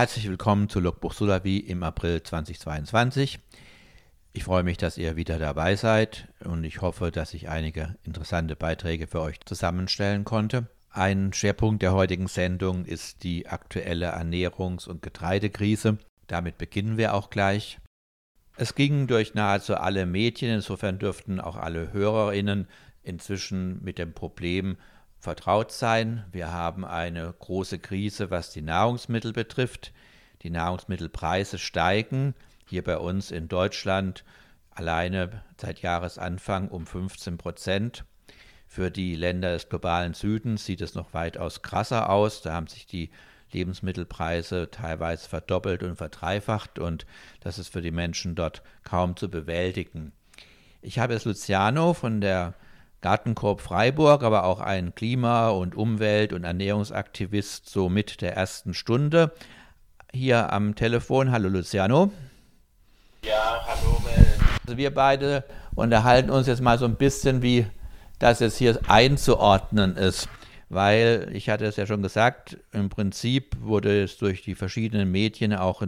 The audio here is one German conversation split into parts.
Herzlich willkommen zu Logbuch Sulavi im April 2022. Ich freue mich, dass ihr wieder dabei seid und ich hoffe, dass ich einige interessante Beiträge für euch zusammenstellen konnte. Ein Schwerpunkt der heutigen Sendung ist die aktuelle Ernährungs- und Getreidekrise. Damit beginnen wir auch gleich. Es ging durch nahezu alle Medien, insofern dürften auch alle Hörerinnen inzwischen mit dem Problem vertraut sein. Wir haben eine große Krise, was die Nahrungsmittel betrifft. Die Nahrungsmittelpreise steigen. Hier bei uns in Deutschland alleine seit Jahresanfang um 15 Prozent. Für die Länder des globalen Südens sieht es noch weitaus krasser aus. Da haben sich die Lebensmittelpreise teilweise verdoppelt und verdreifacht und das ist für die Menschen dort kaum zu bewältigen. Ich habe jetzt Luciano von der Gartenkorb Freiburg, aber auch ein Klima- und Umwelt- und Ernährungsaktivist so mit der ersten Stunde hier am Telefon. Hallo Luciano. Ja, hallo Mel. Also wir beide unterhalten uns jetzt mal so ein bisschen wie dass es hier einzuordnen ist. Weil, ich hatte es ja schon gesagt, im Prinzip wurde es durch die verschiedenen Medien auch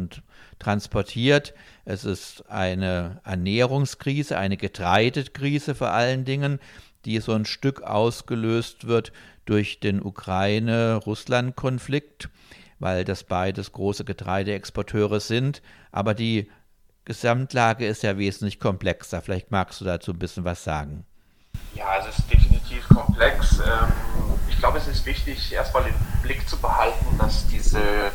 transportiert. Es ist eine Ernährungskrise, eine Getreidekrise vor allen Dingen, die so ein Stück ausgelöst wird durch den Ukraine-Russland-Konflikt, weil das beides große Getreideexporteure sind. Aber die Gesamtlage ist ja wesentlich komplexer. Vielleicht magst du dazu ein bisschen was sagen. Ja, es ist definitiv komplex. Ähm, ich glaube, es ist wichtig, erstmal im Blick zu behalten, dass diese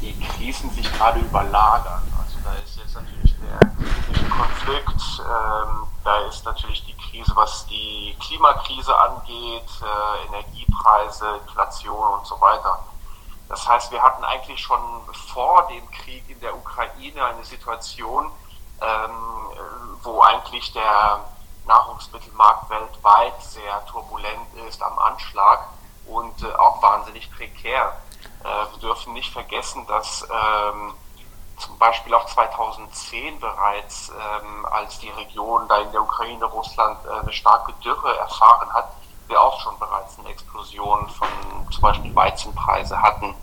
die Krisen sich gerade überlagern. Also da ist jetzt natürlich der politische Konflikt, ähm, da ist natürlich die Krise, was die Klimakrise angeht, äh, Energiepreise, Inflation und so weiter. Das heißt, wir hatten eigentlich schon vor dem Krieg in der Ukraine eine Situation, ähm, wo eigentlich der Nahrungsmittelmarkt weltweit sehr turbulent ist, am Anschlag und äh, auch wahnsinnig prekär. Äh, wir dürfen nicht vergessen, dass ähm, zum Beispiel auch 2010 bereits, ähm, als die Region da in der Ukraine, Russland äh, eine starke Dürre erfahren hat, wir auch schon bereits eine Explosion von zum Beispiel Weizenpreise hatten.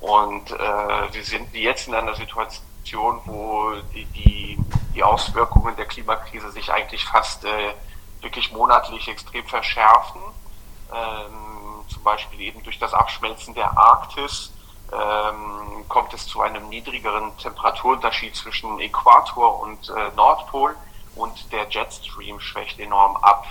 Und äh, wir sind jetzt in einer Situation, wo die, die die Auswirkungen der Klimakrise sich eigentlich fast äh, wirklich monatlich extrem verschärfen. Ähm, zum Beispiel eben durch das Abschmelzen der Arktis ähm, kommt es zu einem niedrigeren Temperaturunterschied zwischen Äquator und äh, Nordpol und der Jetstream schwächt enorm ab.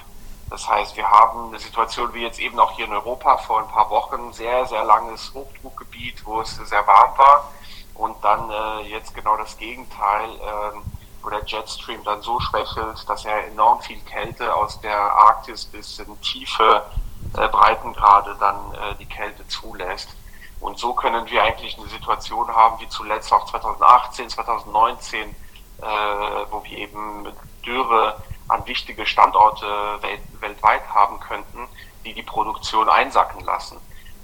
Das heißt, wir haben eine Situation wie jetzt eben auch hier in Europa vor ein paar Wochen, sehr, sehr langes Hochdruckgebiet, wo es sehr warm war und dann äh, jetzt genau das Gegenteil. Äh, wo der Jetstream dann so schwächelt, dass er enorm viel Kälte aus der Arktis bis in tiefe äh, Breitengrade dann äh, die Kälte zulässt. Und so können wir eigentlich eine Situation haben, wie zuletzt auch 2018, 2019, äh, wo wir eben Dürre an wichtige Standorte welt weltweit haben könnten, die die Produktion einsacken lassen.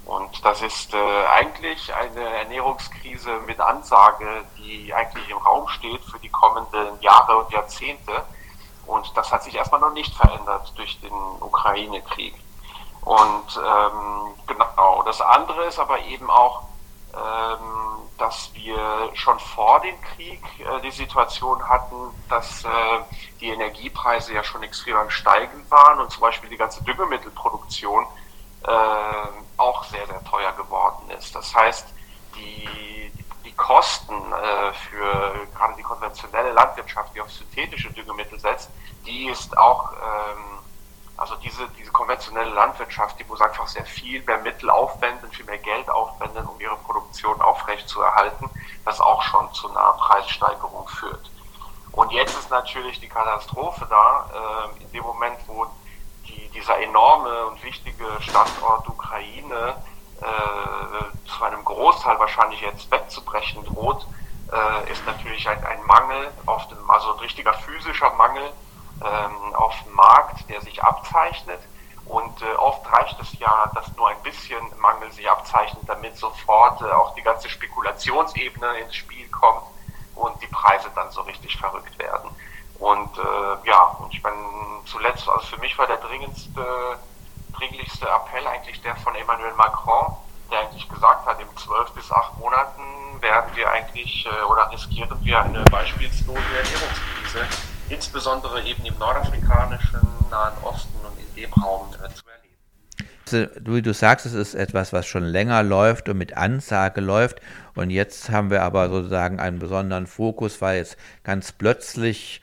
Und das ist äh, eigentlich eine Ernährungskrise mit Ansage, die eigentlich im Raum steht für die kommenden Jahre und Jahrzehnte. Und das hat sich erstmal noch nicht verändert durch den Ukraine-Krieg. Und ähm, genau, das andere ist aber eben auch, ähm, dass wir schon vor dem Krieg äh, die Situation hatten, dass äh, die Energiepreise ja schon extrem am Steigen waren und zum Beispiel die ganze Düngemittelproduktion äh, auch sehr, sehr teuer geworden ist. Das heißt, die, die Kosten äh, für gerade die konventionelle Landwirtschaft, die auf synthetische Düngemittel setzt, die ist auch, ähm, also diese, diese konventionelle Landwirtschaft, die muss einfach sehr viel mehr Mittel aufwenden, viel mehr Geld aufwenden, um ihre Produktion aufrechtzuerhalten, das auch schon zu einer Preissteigerung führt. Und jetzt ist natürlich die Katastrophe da, äh, in dem Moment, wo dieser enorme und wichtige Standort Ukraine äh, zu einem Großteil wahrscheinlich jetzt wegzubrechen droht, äh, ist natürlich ein, ein Mangel auf dem, also ein richtiger physischer Mangel ähm, auf dem Markt, der sich abzeichnet. Und äh, oft reicht es ja, dass nur ein bisschen Mangel sich abzeichnet, damit sofort äh, auch die ganze Spekulationsebene ins Spiel kommt und die Preise dann so richtig verrückt werden. Und äh, ja, und ich meine, zuletzt, also für mich war der dringendste, dringlichste Appell eigentlich der von Emmanuel Macron, der eigentlich gesagt hat, in zwölf bis acht Monaten werden wir eigentlich äh, oder riskieren wir eine beispielslose Ernährungskrise, insbesondere eben im nordafrikanischen, Nahen Osten und in dem Raum äh, zu erleben. Wie du sagst, es ist etwas, was schon länger läuft und mit Ansage läuft. Und jetzt haben wir aber sozusagen einen besonderen Fokus, weil jetzt ganz plötzlich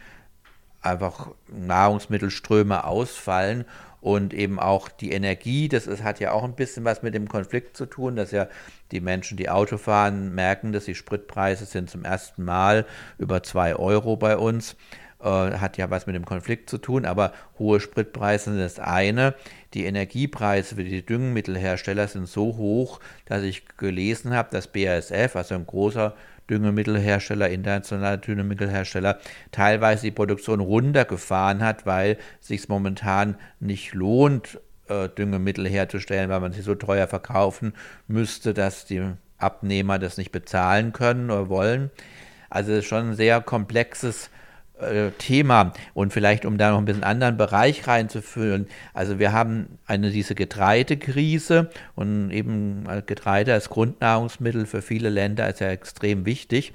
einfach Nahrungsmittelströme ausfallen und eben auch die Energie, das ist, hat ja auch ein bisschen was mit dem Konflikt zu tun, dass ja die Menschen, die Auto fahren, merken, dass die Spritpreise sind zum ersten Mal über zwei Euro bei uns. Äh, hat ja was mit dem Konflikt zu tun, aber hohe Spritpreise sind das eine. Die Energiepreise für die Düngemittelhersteller sind so hoch, dass ich gelesen habe, dass BASF, also ein großer Düngemittelhersteller, internationaler Düngemittelhersteller, teilweise die Produktion runtergefahren hat, weil sich momentan nicht lohnt, äh, Düngemittel herzustellen, weil man sie so teuer verkaufen müsste, dass die Abnehmer das nicht bezahlen können oder wollen. Also es ist schon ein sehr komplexes äh, Thema und vielleicht um da noch ein bisschen anderen Bereich reinzuführen. Also wir haben eine diese Getreidekrise und eben äh, Getreide als Grundnahrungsmittel für viele Länder ist ja extrem wichtig.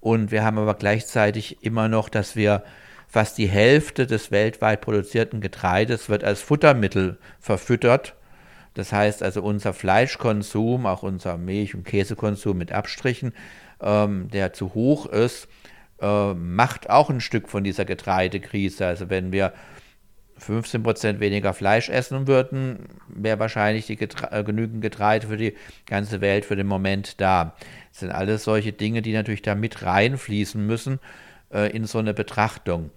Und wir haben aber gleichzeitig immer noch, dass wir fast die Hälfte des weltweit produzierten Getreides wird als Futtermittel verfüttert. Das heißt also unser Fleischkonsum, auch unser Milch- und Käsekonsum mit Abstrichen, ähm, der zu hoch ist, äh, macht auch ein Stück von dieser Getreidekrise. Also wenn wir 15 Prozent weniger Fleisch essen würden, wäre wahrscheinlich Getre äh, genügend Getreide für die ganze Welt für den Moment da. Das sind alles solche Dinge, die natürlich da mit reinfließen müssen äh, in so eine Betrachtung.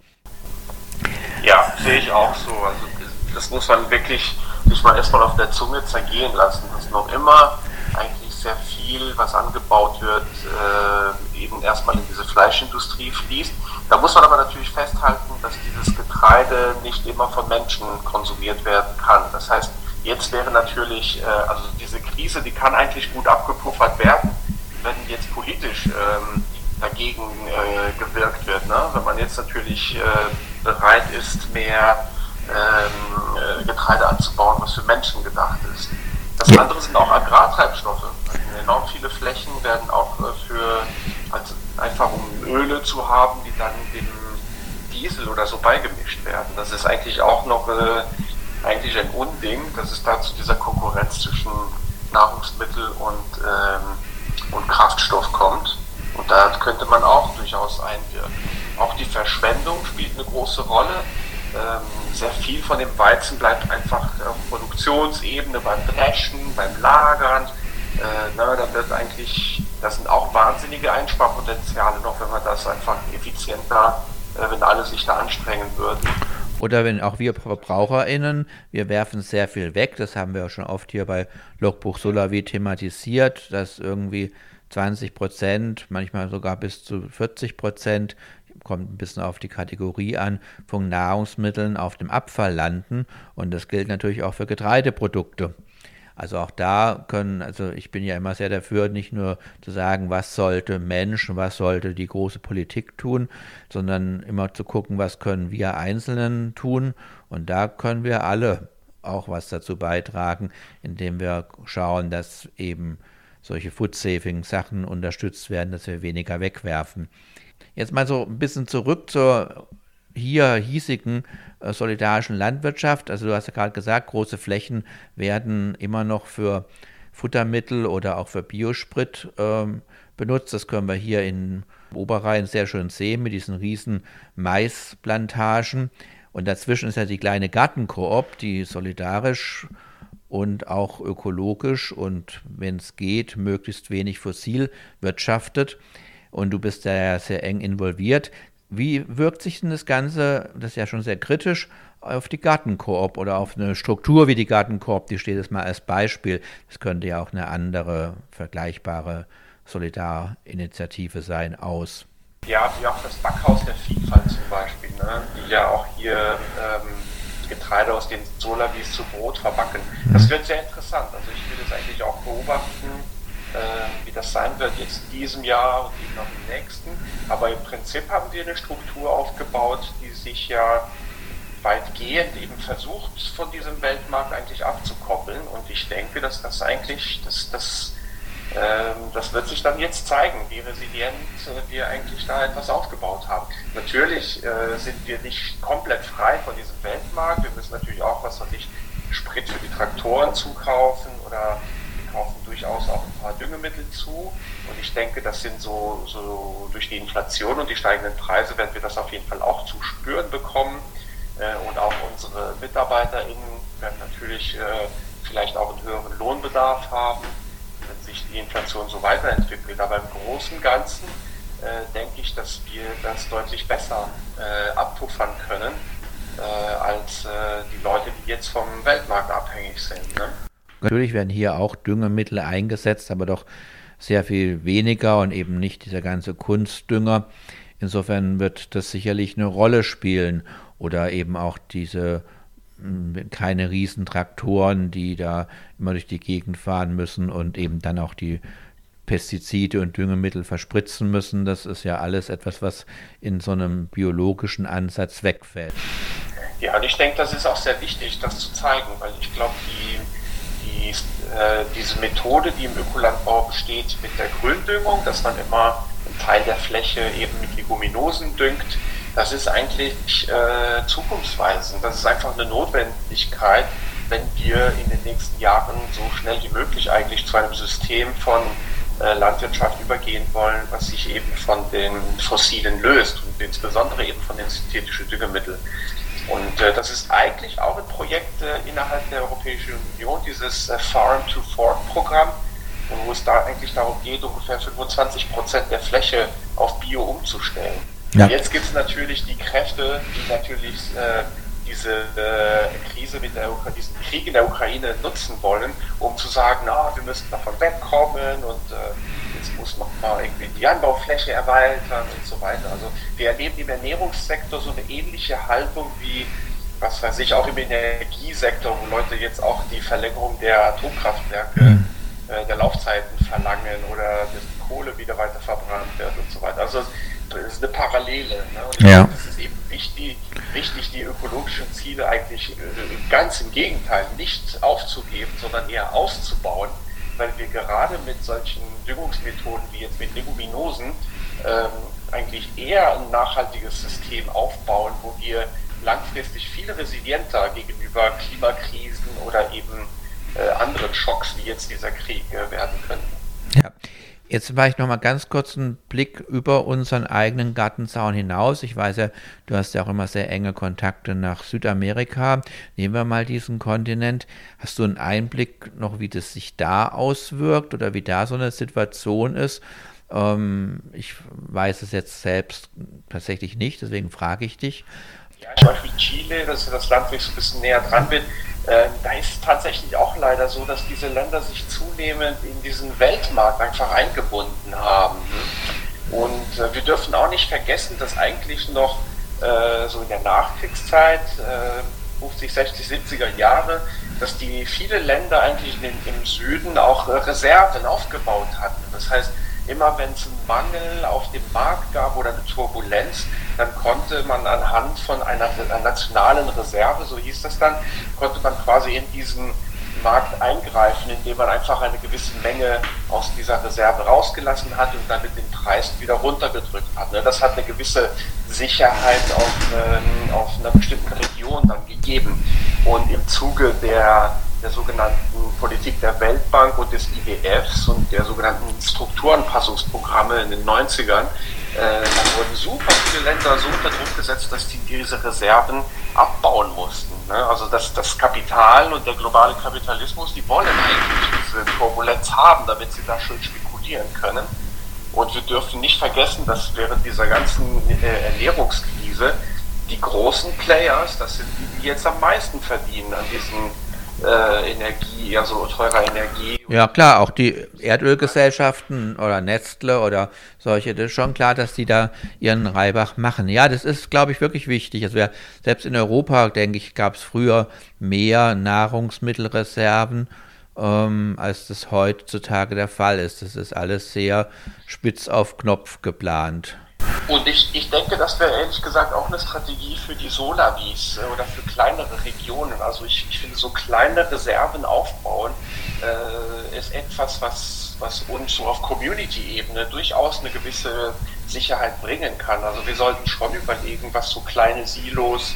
Ja, sehe ich auch so. Also das muss man wirklich sich mal erstmal auf der Zunge zergehen lassen, dass noch immer eigentlich sehr viel, was angebaut wird, äh, eben erstmal in diese Fleischindustrie fließt. Da muss man aber natürlich festhalten, dass dieses Getreide nicht immer von Menschen konsumiert werden kann. Das heißt, jetzt wäre natürlich, äh, also diese Krise, die kann eigentlich gut abgepuffert werden, wenn jetzt politisch ähm, dagegen äh, gewirkt wird. Ne? Wenn man jetzt natürlich äh, bereit ist, mehr ähm, äh, Getreide anzubauen, was für Menschen gedacht ist. Das andere sind auch Agrartreibstoffe. Enorm viele Flächen werden auch äh, für, also einfach um Öle zu haben, die dann dem Diesel oder so beigemischt werden. Das ist eigentlich auch noch äh, eigentlich ein Unding, dass es da zu dieser Konkurrenz zwischen Nahrungsmittel und, ähm, und Kraftstoff kommt. Und da könnte man auch durchaus einwirken. Auch die Verschwendung spielt eine große Rolle. Ähm, sehr viel von dem Weizen bleibt einfach auf Produktionsebene beim Dreschen, beim Lagern. Äh, na, da wird eigentlich, das sind auch wahnsinnige Einsparpotenziale noch, wenn man das einfach effizienter, äh, wenn alle sich da anstrengen würden. Oder wenn auch wir VerbraucherInnen, wir werfen sehr viel weg, das haben wir auch schon oft hier bei Logbuch Solavi thematisiert, dass irgendwie 20 Prozent, manchmal sogar bis zu 40 Prozent kommt ein bisschen auf die Kategorie an, von Nahrungsmitteln auf dem Abfall landen. Und das gilt natürlich auch für Getreideprodukte. Also auch da können, also ich bin ja immer sehr dafür, nicht nur zu sagen, was sollte Mensch, was sollte die große Politik tun, sondern immer zu gucken, was können wir Einzelnen tun. Und da können wir alle auch was dazu beitragen, indem wir schauen, dass eben solche Food-Saving-Sachen unterstützt werden, dass wir weniger wegwerfen. Jetzt mal so ein bisschen zurück zur hier hiesigen äh, solidarischen Landwirtschaft. Also du hast ja gerade gesagt, große Flächen werden immer noch für Futtermittel oder auch für Biosprit ähm, benutzt. Das können wir hier in Oberrhein sehr schön sehen mit diesen riesen Maisplantagen. Und dazwischen ist ja die kleine Gartenkoop, die solidarisch und auch ökologisch und wenn es geht, möglichst wenig fossil wirtschaftet und du bist da ja sehr eng involviert. Wie wirkt sich denn das Ganze, das ist ja schon sehr kritisch, auf die Gartenkoop oder auf eine Struktur wie die Gartenkoop, die steht jetzt mal als Beispiel. Das könnte ja auch eine andere vergleichbare Solidarinitiative sein aus. Ja, wie auch das Backhaus der Vielfalt zum Beispiel, ne? die ja auch hier ähm, Getreide aus den Solavis zu Brot verbacken. Mhm. Das wird sehr interessant. Also ich will das eigentlich auch beobachten, äh, wie das sein wird jetzt in diesem Jahr und eben noch im nächsten. Aber im Prinzip haben wir eine Struktur aufgebaut, die sich ja weitgehend eben versucht, von diesem Weltmarkt eigentlich abzukoppeln. Und ich denke, dass das eigentlich, dass das das wird sich dann jetzt zeigen, wie resilient äh, wir eigentlich da etwas aufgebaut haben. Natürlich äh, sind wir nicht komplett frei von diesem Weltmarkt. Wir müssen natürlich auch, was weiß ich, Sprit für die Traktoren zukaufen oder wir kaufen durchaus auch ein paar Düngemittel zu. Und ich denke, das sind so, so durch die Inflation und die steigenden Preise werden wir das auf jeden Fall auch zu spüren bekommen. Äh, und auch unsere MitarbeiterInnen werden natürlich vielleicht auch einen höheren Lohnbedarf haben sich die Inflation so weiterentwickelt. Aber im Großen und Ganzen äh, denke ich, dass wir das deutlich besser äh, abpuffern können äh, als äh, die Leute, die jetzt vom Weltmarkt abhängig sind. Ne? Natürlich werden hier auch Düngemittel eingesetzt, aber doch sehr viel weniger und eben nicht dieser ganze Kunstdünger. Insofern wird das sicherlich eine Rolle spielen oder eben auch diese keine Riesentraktoren, die da immer durch die Gegend fahren müssen und eben dann auch die Pestizide und Düngemittel verspritzen müssen. Das ist ja alles etwas, was in so einem biologischen Ansatz wegfällt. Ja, und ich denke, das ist auch sehr wichtig, das zu zeigen, weil ich glaube, die, die, äh, diese Methode, die im Ökolandbau besteht mit der Gründüngung, dass man immer einen Teil der Fläche eben mit Leguminosen düngt, das ist eigentlich äh, zukunftsweisend. Das ist einfach eine Notwendigkeit, wenn wir in den nächsten Jahren so schnell wie möglich eigentlich zu einem System von äh, Landwirtschaft übergehen wollen, was sich eben von den Fossilen löst und insbesondere eben von den synthetischen Düngemitteln. Und äh, das ist eigentlich auch ein Projekt äh, innerhalb der Europäischen Union, dieses äh, Farm to Fork Programm, wo es da eigentlich darum geht, ungefähr 25 Prozent der Fläche auf Bio umzustellen. Ja. Jetzt gibt es natürlich die Kräfte, die natürlich äh, diese äh, Krise mit der diesen Krieg in der Ukraine nutzen wollen, um zu sagen, na, wir müssen davon wegkommen und äh, jetzt muss man mal irgendwie die Anbaufläche erweitern und so weiter. Also wir erleben im Ernährungssektor so eine ähnliche Haltung wie was weiß ich, auch im Energiesektor, wo Leute jetzt auch die Verlängerung der Atomkraftwerke, mhm. äh, der Laufzeiten verlangen oder dass die Kohle wieder weiter verbrannt wird und so weiter. Also das ist eine Parallele. Ne? Und ja. es ist eben wichtig, wichtig, die ökologischen Ziele eigentlich äh, ganz im Gegenteil nicht aufzugeben, sondern eher auszubauen, weil wir gerade mit solchen Düngungsmethoden wie jetzt mit Leguminosen ähm, eigentlich eher ein nachhaltiges System aufbauen, wo wir langfristig viel resilienter gegenüber Klimakrisen oder eben äh, anderen Schocks wie jetzt dieser Krieg äh, werden können. Ja. Jetzt war ich noch mal ganz kurz einen Blick über unseren eigenen Gartenzaun hinaus. Ich weiß ja, du hast ja auch immer sehr enge Kontakte nach Südamerika. Nehmen wir mal diesen Kontinent. Hast du einen Einblick noch, wie das sich da auswirkt oder wie da so eine Situation ist? Ähm, ich weiß es jetzt selbst tatsächlich nicht, deswegen frage ich dich. Ja, zum Beispiel Chile, das ist das Land, wo ich so ein bisschen näher dran bin äh, da ist es tatsächlich auch leider so, dass diese Länder sich zunehmend in diesen Weltmarkt einfach eingebunden haben. Und äh, wir dürfen auch nicht vergessen, dass eigentlich noch äh, so in der Nachkriegszeit, 50, 60, 70er Jahre, dass die viele Länder eigentlich in, im Süden auch äh, Reserven aufgebaut hatten. Das heißt, immer wenn es einen Mangel auf dem Markt gab oder eine Turbulenz, dann konnte man anhand von einer, einer nationalen Reserve, so hieß das dann, konnte man quasi in diesen Markt eingreifen, indem man einfach eine gewisse Menge aus dieser Reserve rausgelassen hat und damit den Preis wieder runtergedrückt hat. Ne? Das hat eine gewisse Sicherheit auf, ähm, auf einer bestimmten Region dann gegeben. Und im Zuge der der sogenannten Politik der Weltbank und des IWFs und der sogenannten Strukturanpassungsprogramme in den 90ern, äh, da wurden super viele Länder so unter Druck gesetzt, dass die diese Reserven abbauen mussten. Ne? Also das, das Kapital und der globale Kapitalismus, die wollen eigentlich diese Turbulenz haben, damit sie da schön spekulieren können. Und wir dürfen nicht vergessen, dass während dieser ganzen äh, Ernährungskrise die großen Players, das sind die, die jetzt am meisten verdienen an diesen äh, Energie, also teurer Energie. Ja klar, auch die Erdölgesellschaften oder Nestle oder solche, das ist schon klar, dass die da ihren Reibach machen. Ja, das ist, glaube ich, wirklich wichtig. Also wir, selbst in Europa, denke ich, gab es früher mehr Nahrungsmittelreserven, ähm, als das heutzutage der Fall ist. Das ist alles sehr spitz auf Knopf geplant. Und ich, ich denke, das wäre ehrlich gesagt auch eine Strategie für die Solavis äh, oder für kleinere Regionen. Also ich, ich finde, so kleine Reserven aufbauen äh, ist etwas, was, was uns so auf Community-Ebene durchaus eine gewisse Sicherheit bringen kann. Also wir sollten schon überlegen, was so kleine Silos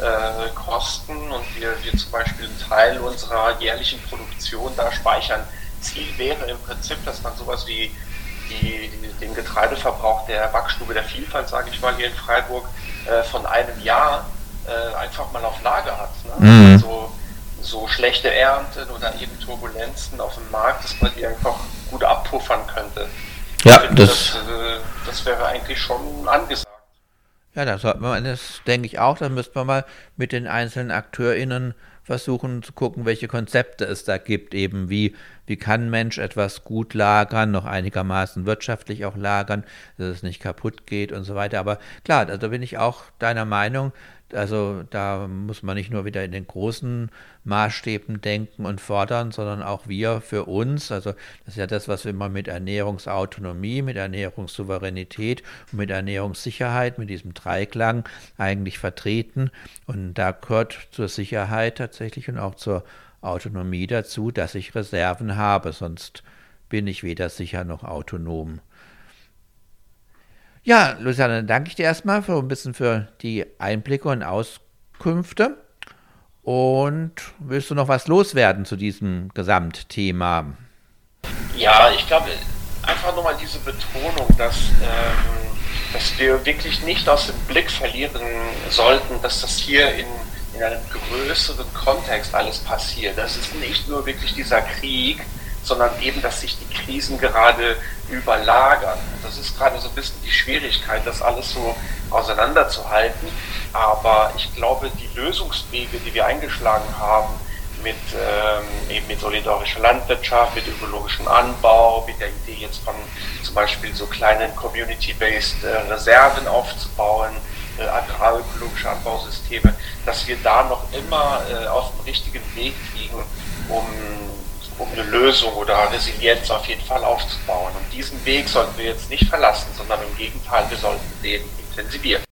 äh, kosten und wir, wir zum Beispiel einen Teil unserer jährlichen Produktion da speichern. Ziel wäre im Prinzip, dass man sowas wie die, den Getreideverbrauch der Backstube der Vielfalt, sage ich mal, hier in Freiburg äh, von einem Jahr äh, einfach mal auf Lager hat. Ne? Mhm. Also, so schlechte Ernten oder eben Turbulenzen auf dem Markt, dass man die einfach gut abpuffern könnte. Ja, finde, das, das, äh, das, wäre eigentlich schon angesagt. Ja, da sollte man, das denke ich auch, da müsste man mal mit den einzelnen AkteurInnen versuchen zu gucken, welche Konzepte es da gibt, eben wie, wie kann Mensch etwas gut lagern, noch einigermaßen wirtschaftlich auch lagern, dass es nicht kaputt geht und so weiter. Aber klar, da bin ich auch deiner Meinung, also da muss man nicht nur wieder in den großen Maßstäben denken und fordern, sondern auch wir für uns. Also das ist ja das, was wir immer mit Ernährungsautonomie, mit Ernährungssouveränität und mit Ernährungssicherheit, mit diesem Dreiklang eigentlich vertreten. Und da gehört zur Sicherheit tatsächlich und auch zur Autonomie dazu, dass ich Reserven habe, sonst bin ich weder sicher noch autonom. Ja, Luciane, dann danke ich dir erstmal für ein bisschen für die Einblicke und Auskünfte. Und willst du noch was loswerden zu diesem Gesamtthema? Ja, ich glaube, einfach nochmal diese Betonung, dass, ähm, dass wir wirklich nicht aus dem Blick verlieren sollten, dass das hier in, in einem größeren Kontext alles passiert. Das ist nicht nur wirklich dieser Krieg, sondern eben, dass sich die Krisen gerade überlagern. Das ist gerade so ein bisschen die Schwierigkeit, das alles so auseinanderzuhalten. Aber ich glaube, die Lösungswege, die wir eingeschlagen haben, mit, ähm, eben mit solidarischer Landwirtschaft, mit ökologischem Anbau, mit der Idee jetzt von zum Beispiel so kleinen community-based äh, Reserven aufzubauen, äh, agrarökologische Anbausysteme, dass wir da noch immer äh, auf dem richtigen Weg liegen, um um eine Lösung oder Resilienz auf jeden Fall aufzubauen. Und diesen Weg sollten wir jetzt nicht verlassen, sondern im Gegenteil, wir sollten den intensivieren.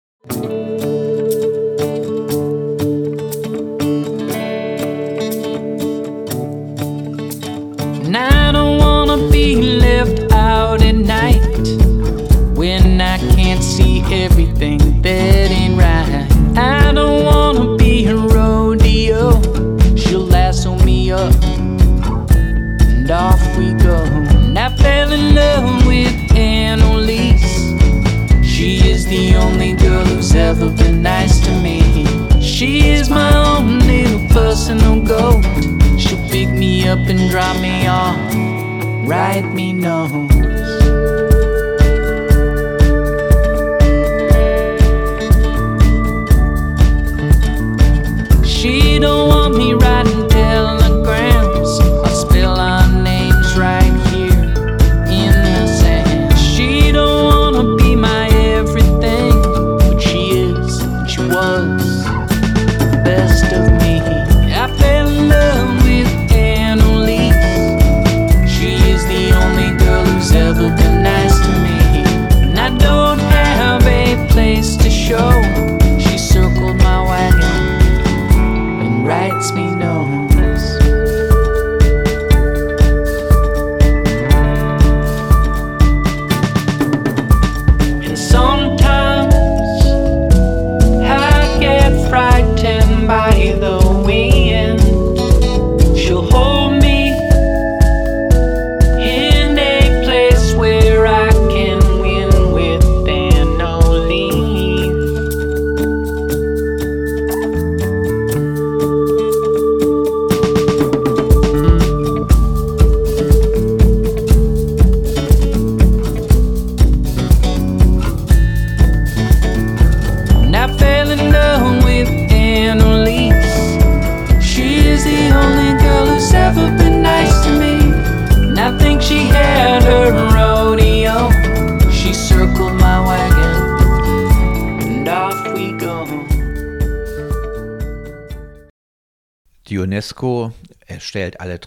Love with Annalise. She is the only girl who's ever been nice to me. She is my own little personal goat. She'll pick me up and drop me off, write me notes. She don't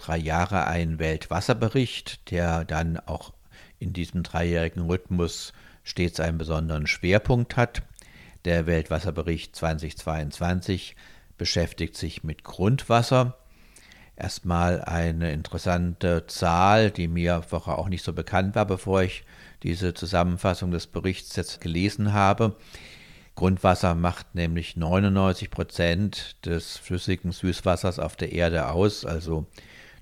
drei Jahre einen Weltwasserbericht, der dann auch in diesem dreijährigen Rhythmus stets einen besonderen Schwerpunkt hat. Der Weltwasserbericht 2022 beschäftigt sich mit Grundwasser. Erstmal eine interessante Zahl, die mir vorher auch nicht so bekannt war, bevor ich diese Zusammenfassung des Berichts jetzt gelesen habe. Grundwasser macht nämlich 99 Prozent des flüssigen Süßwassers auf der Erde aus. Also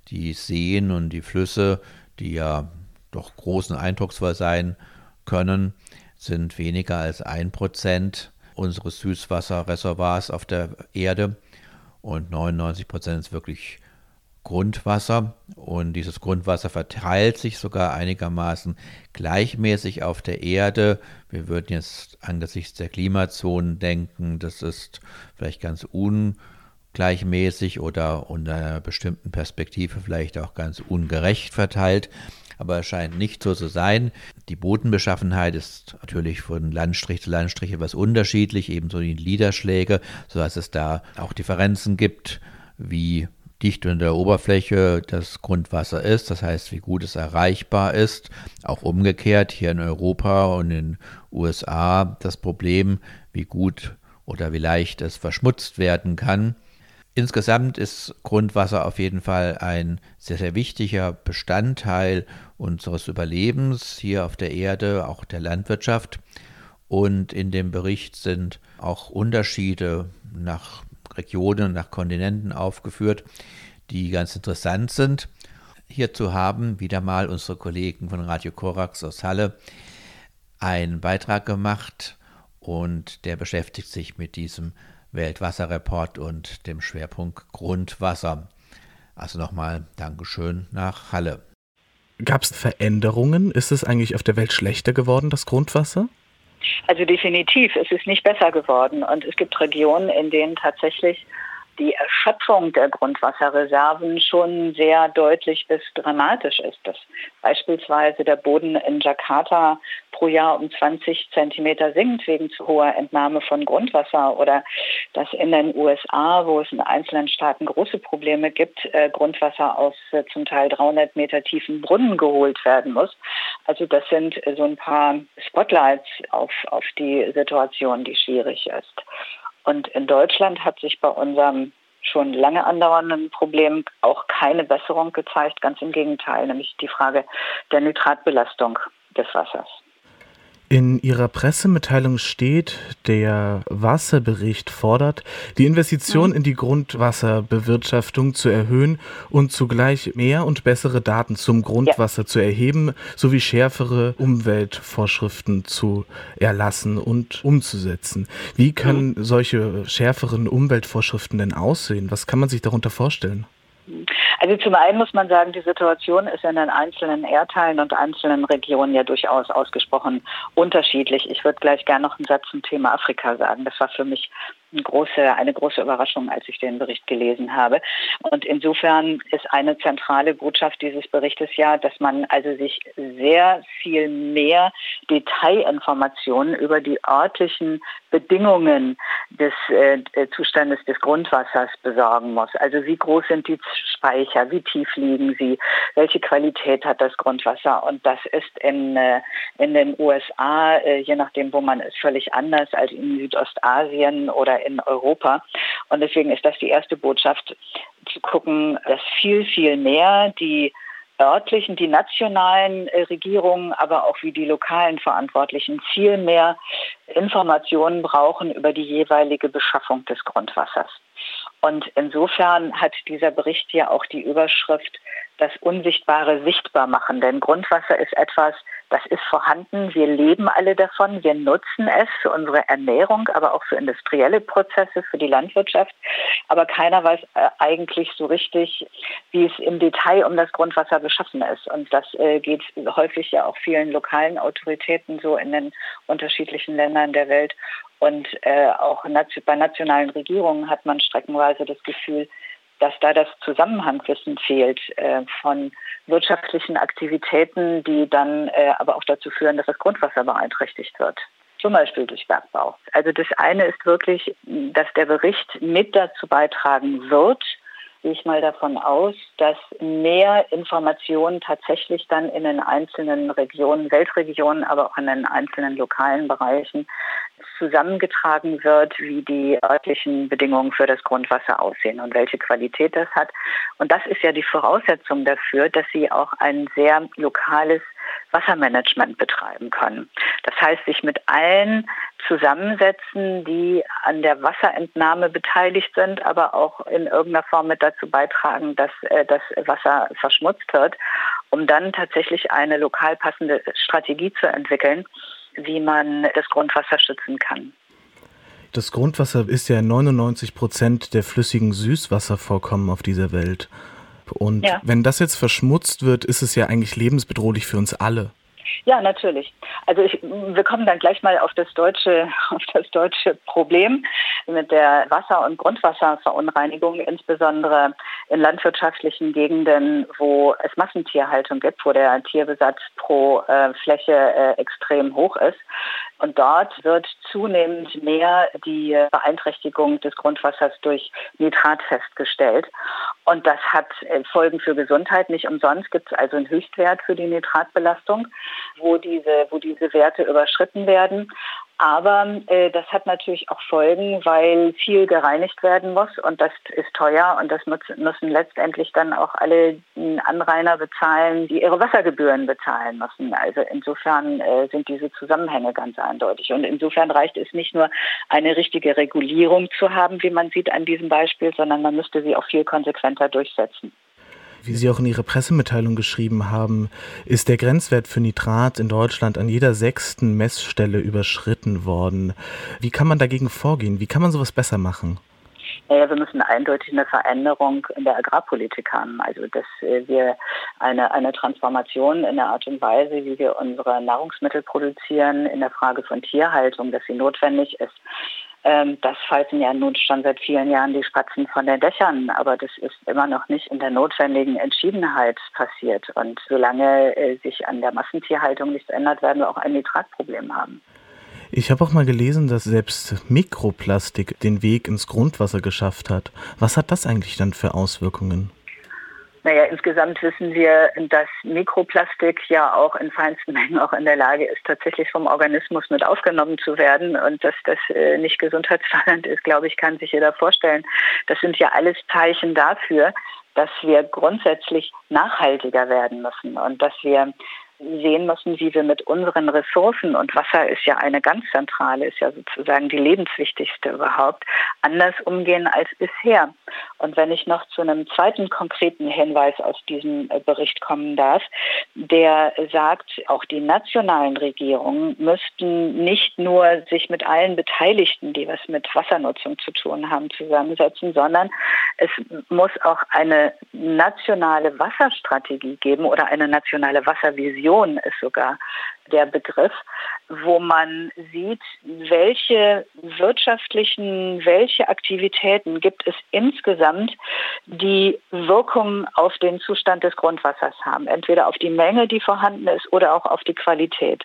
die Seen und die Flüsse, die ja doch großen Eindrucksvoll sein können, sind weniger als ein Prozent unseres Süßwasserreservoirs auf der Erde und 99 Prozent ist wirklich Grundwasser und dieses Grundwasser verteilt sich sogar einigermaßen gleichmäßig auf der Erde. Wir würden jetzt angesichts der Klimazonen denken, das ist vielleicht ganz ungleichmäßig oder unter einer bestimmten Perspektive vielleicht auch ganz ungerecht verteilt. Aber es scheint nicht so zu sein. Die Bodenbeschaffenheit ist natürlich von Landstrich zu Landstrich etwas unterschiedlich, ebenso die Niederschläge, sodass es da auch Differenzen gibt, wie dicht unter der Oberfläche das Grundwasser ist, das heißt, wie gut es erreichbar ist. Auch umgekehrt hier in Europa und in den USA das Problem, wie gut oder wie leicht es verschmutzt werden kann. Insgesamt ist Grundwasser auf jeden Fall ein sehr, sehr wichtiger Bestandteil unseres Überlebens hier auf der Erde, auch der Landwirtschaft. Und in dem Bericht sind auch Unterschiede nach Regionen, nach Kontinenten aufgeführt, die ganz interessant sind. Hierzu haben wieder mal unsere Kollegen von Radio Korax aus Halle einen Beitrag gemacht und der beschäftigt sich mit diesem Weltwasserreport und dem Schwerpunkt Grundwasser. Also nochmal Dankeschön nach Halle. Gab es Veränderungen? Ist es eigentlich auf der Welt schlechter geworden, das Grundwasser? Also definitiv, es ist nicht besser geworden. Und es gibt Regionen, in denen tatsächlich die Erschöpfung der Grundwasserreserven schon sehr deutlich bis dramatisch ist. Dass beispielsweise der Boden in Jakarta pro Jahr um 20 Zentimeter sinkt wegen zu hoher Entnahme von Grundwasser oder dass in den USA, wo es in einzelnen Staaten große Probleme gibt, äh, Grundwasser aus äh, zum Teil 300 Meter tiefen Brunnen geholt werden muss. Also das sind so ein paar Spotlights auf, auf die Situation, die schwierig ist. Und in Deutschland hat sich bei unserem schon lange andauernden Problem auch keine Besserung gezeigt, ganz im Gegenteil, nämlich die Frage der Nitratbelastung des Wassers. In Ihrer Pressemitteilung steht, der Wasserbericht fordert, die Investition mhm. in die Grundwasserbewirtschaftung zu erhöhen und zugleich mehr und bessere Daten zum Grundwasser ja. zu erheben, sowie schärfere Umweltvorschriften zu erlassen und umzusetzen. Wie können mhm. solche schärferen Umweltvorschriften denn aussehen? Was kann man sich darunter vorstellen? Also zum einen muss man sagen, die Situation ist in den einzelnen Erdteilen und einzelnen Regionen ja durchaus ausgesprochen unterschiedlich. Ich würde gleich gerne noch einen Satz zum Thema Afrika sagen. Das war für mich eine große, eine große Überraschung, als ich den Bericht gelesen habe. Und insofern ist eine zentrale Botschaft dieses Berichtes ja, dass man also sich sehr viel mehr Detailinformationen über die örtlichen Bedingungen des äh, Zustandes des Grundwassers besorgen muss. Also wie groß sind die Speicher, wie tief liegen sie, welche Qualität hat das Grundwasser. Und das ist in, äh, in den USA, äh, je nachdem, wo man ist, völlig anders als in Südostasien oder in Europa. Und deswegen ist das die erste Botschaft, zu gucken, dass viel, viel mehr die örtlichen, die nationalen äh, Regierungen, aber auch wie die lokalen Verantwortlichen viel mehr Informationen brauchen über die jeweilige Beschaffung des Grundwassers. Und insofern hat dieser Bericht ja auch die Überschrift das Unsichtbare sichtbar machen. Denn Grundwasser ist etwas, das ist vorhanden. Wir leben alle davon. Wir nutzen es für unsere Ernährung, aber auch für industrielle Prozesse, für die Landwirtschaft. Aber keiner weiß äh, eigentlich so richtig, wie es im Detail um das Grundwasser beschaffen ist. Und das äh, geht häufig ja auch vielen lokalen Autoritäten so in den unterschiedlichen Ländern der Welt. Und äh, auch bei nationalen Regierungen hat man streckenweise das Gefühl, dass da das Zusammenhangwissen fehlt äh, von wirtschaftlichen Aktivitäten, die dann äh, aber auch dazu führen, dass das Grundwasser beeinträchtigt wird. Zum Beispiel durch Bergbau. Also das eine ist wirklich, dass der Bericht mit dazu beitragen wird, gehe ich mal davon aus, dass mehr Informationen tatsächlich dann in den einzelnen Regionen, Weltregionen, aber auch in den einzelnen lokalen Bereichen zusammengetragen wird, wie die örtlichen Bedingungen für das Grundwasser aussehen und welche Qualität das hat. Und das ist ja die Voraussetzung dafür, dass sie auch ein sehr lokales Wassermanagement betreiben können. Das heißt, sich mit allen zusammensetzen, die an der Wasserentnahme beteiligt sind, aber auch in irgendeiner Form mit dazu beitragen, dass äh, das Wasser verschmutzt wird, um dann tatsächlich eine lokal passende Strategie zu entwickeln, wie man das Grundwasser schützen kann. Das Grundwasser ist ja 99 Prozent der flüssigen Süßwasservorkommen auf dieser Welt. Und ja. wenn das jetzt verschmutzt wird, ist es ja eigentlich lebensbedrohlich für uns alle. Ja, natürlich. Also ich, wir kommen dann gleich mal auf das deutsche, auf das deutsche Problem mit der Wasser- und Grundwasserverunreinigung, insbesondere in landwirtschaftlichen Gegenden, wo es Massentierhaltung gibt, wo der Tierbesatz pro äh, Fläche äh, extrem hoch ist. Und dort wird zunehmend mehr die Beeinträchtigung des Grundwassers durch Nitrat festgestellt. Und das hat äh, Folgen für Gesundheit. Nicht umsonst gibt es also einen Höchstwert für die Nitratbelastung, wo diese, wo diese Werte überschritten werden. Aber äh, das hat natürlich auch Folgen, weil viel gereinigt werden muss und das ist teuer und das müssen letztendlich dann auch alle Anrainer bezahlen, die ihre Wassergebühren bezahlen müssen. Also insofern äh, sind diese Zusammenhänge ganz eindeutig. Und insofern reicht es nicht nur, eine richtige Regulierung zu haben, wie man sieht an diesem Beispiel, sondern man müsste sie auch viel konsequenter durchsetzen. Wie Sie auch in Ihrer Pressemitteilung geschrieben haben, ist der Grenzwert für Nitrat in Deutschland an jeder sechsten Messstelle überschritten worden. Wie kann man dagegen vorgehen? Wie kann man sowas besser machen? Naja, wir müssen eindeutig eine Veränderung in der Agrarpolitik haben. Also, dass äh, wir eine, eine Transformation in der Art und Weise, wie wir unsere Nahrungsmittel produzieren, in der Frage von Tierhaltung, dass sie notwendig ist. Ähm, das fallen ja nun schon seit vielen Jahren die Spatzen von den Dächern, aber das ist immer noch nicht in der notwendigen Entschiedenheit passiert. Und solange äh, sich an der Massentierhaltung nichts ändert, werden wir auch ein Nitratproblem haben. Ich habe auch mal gelesen, dass selbst Mikroplastik den Weg ins Grundwasser geschafft hat. Was hat das eigentlich dann für Auswirkungen? Naja, insgesamt wissen wir, dass Mikroplastik ja auch in feinsten Mengen auch in der Lage ist, tatsächlich vom Organismus mit aufgenommen zu werden. Und dass das äh, nicht gesundheitsfördernd ist, glaube ich, kann sich jeder vorstellen. Das sind ja alles Zeichen dafür, dass wir grundsätzlich nachhaltiger werden müssen und dass wir sehen müssen, wie wir mit unseren Ressourcen, und Wasser ist ja eine ganz zentrale, ist ja sozusagen die lebenswichtigste überhaupt, anders umgehen als bisher. Und wenn ich noch zu einem zweiten konkreten Hinweis aus diesem äh, Bericht kommen darf, der sagt, auch die nationalen Regierungen müssten nicht nur sich mit allen Beteiligten, die was mit Wassernutzung zu tun haben, zusammensetzen, sondern es muss auch eine nationale Wasserstrategie geben oder eine nationale Wasservision Vision ist sogar der Begriff, wo man sieht, welche wirtschaftlichen, welche Aktivitäten gibt es insgesamt, die Wirkung auf den Zustand des Grundwassers haben. Entweder auf die Menge, die vorhanden ist, oder auch auf die Qualität.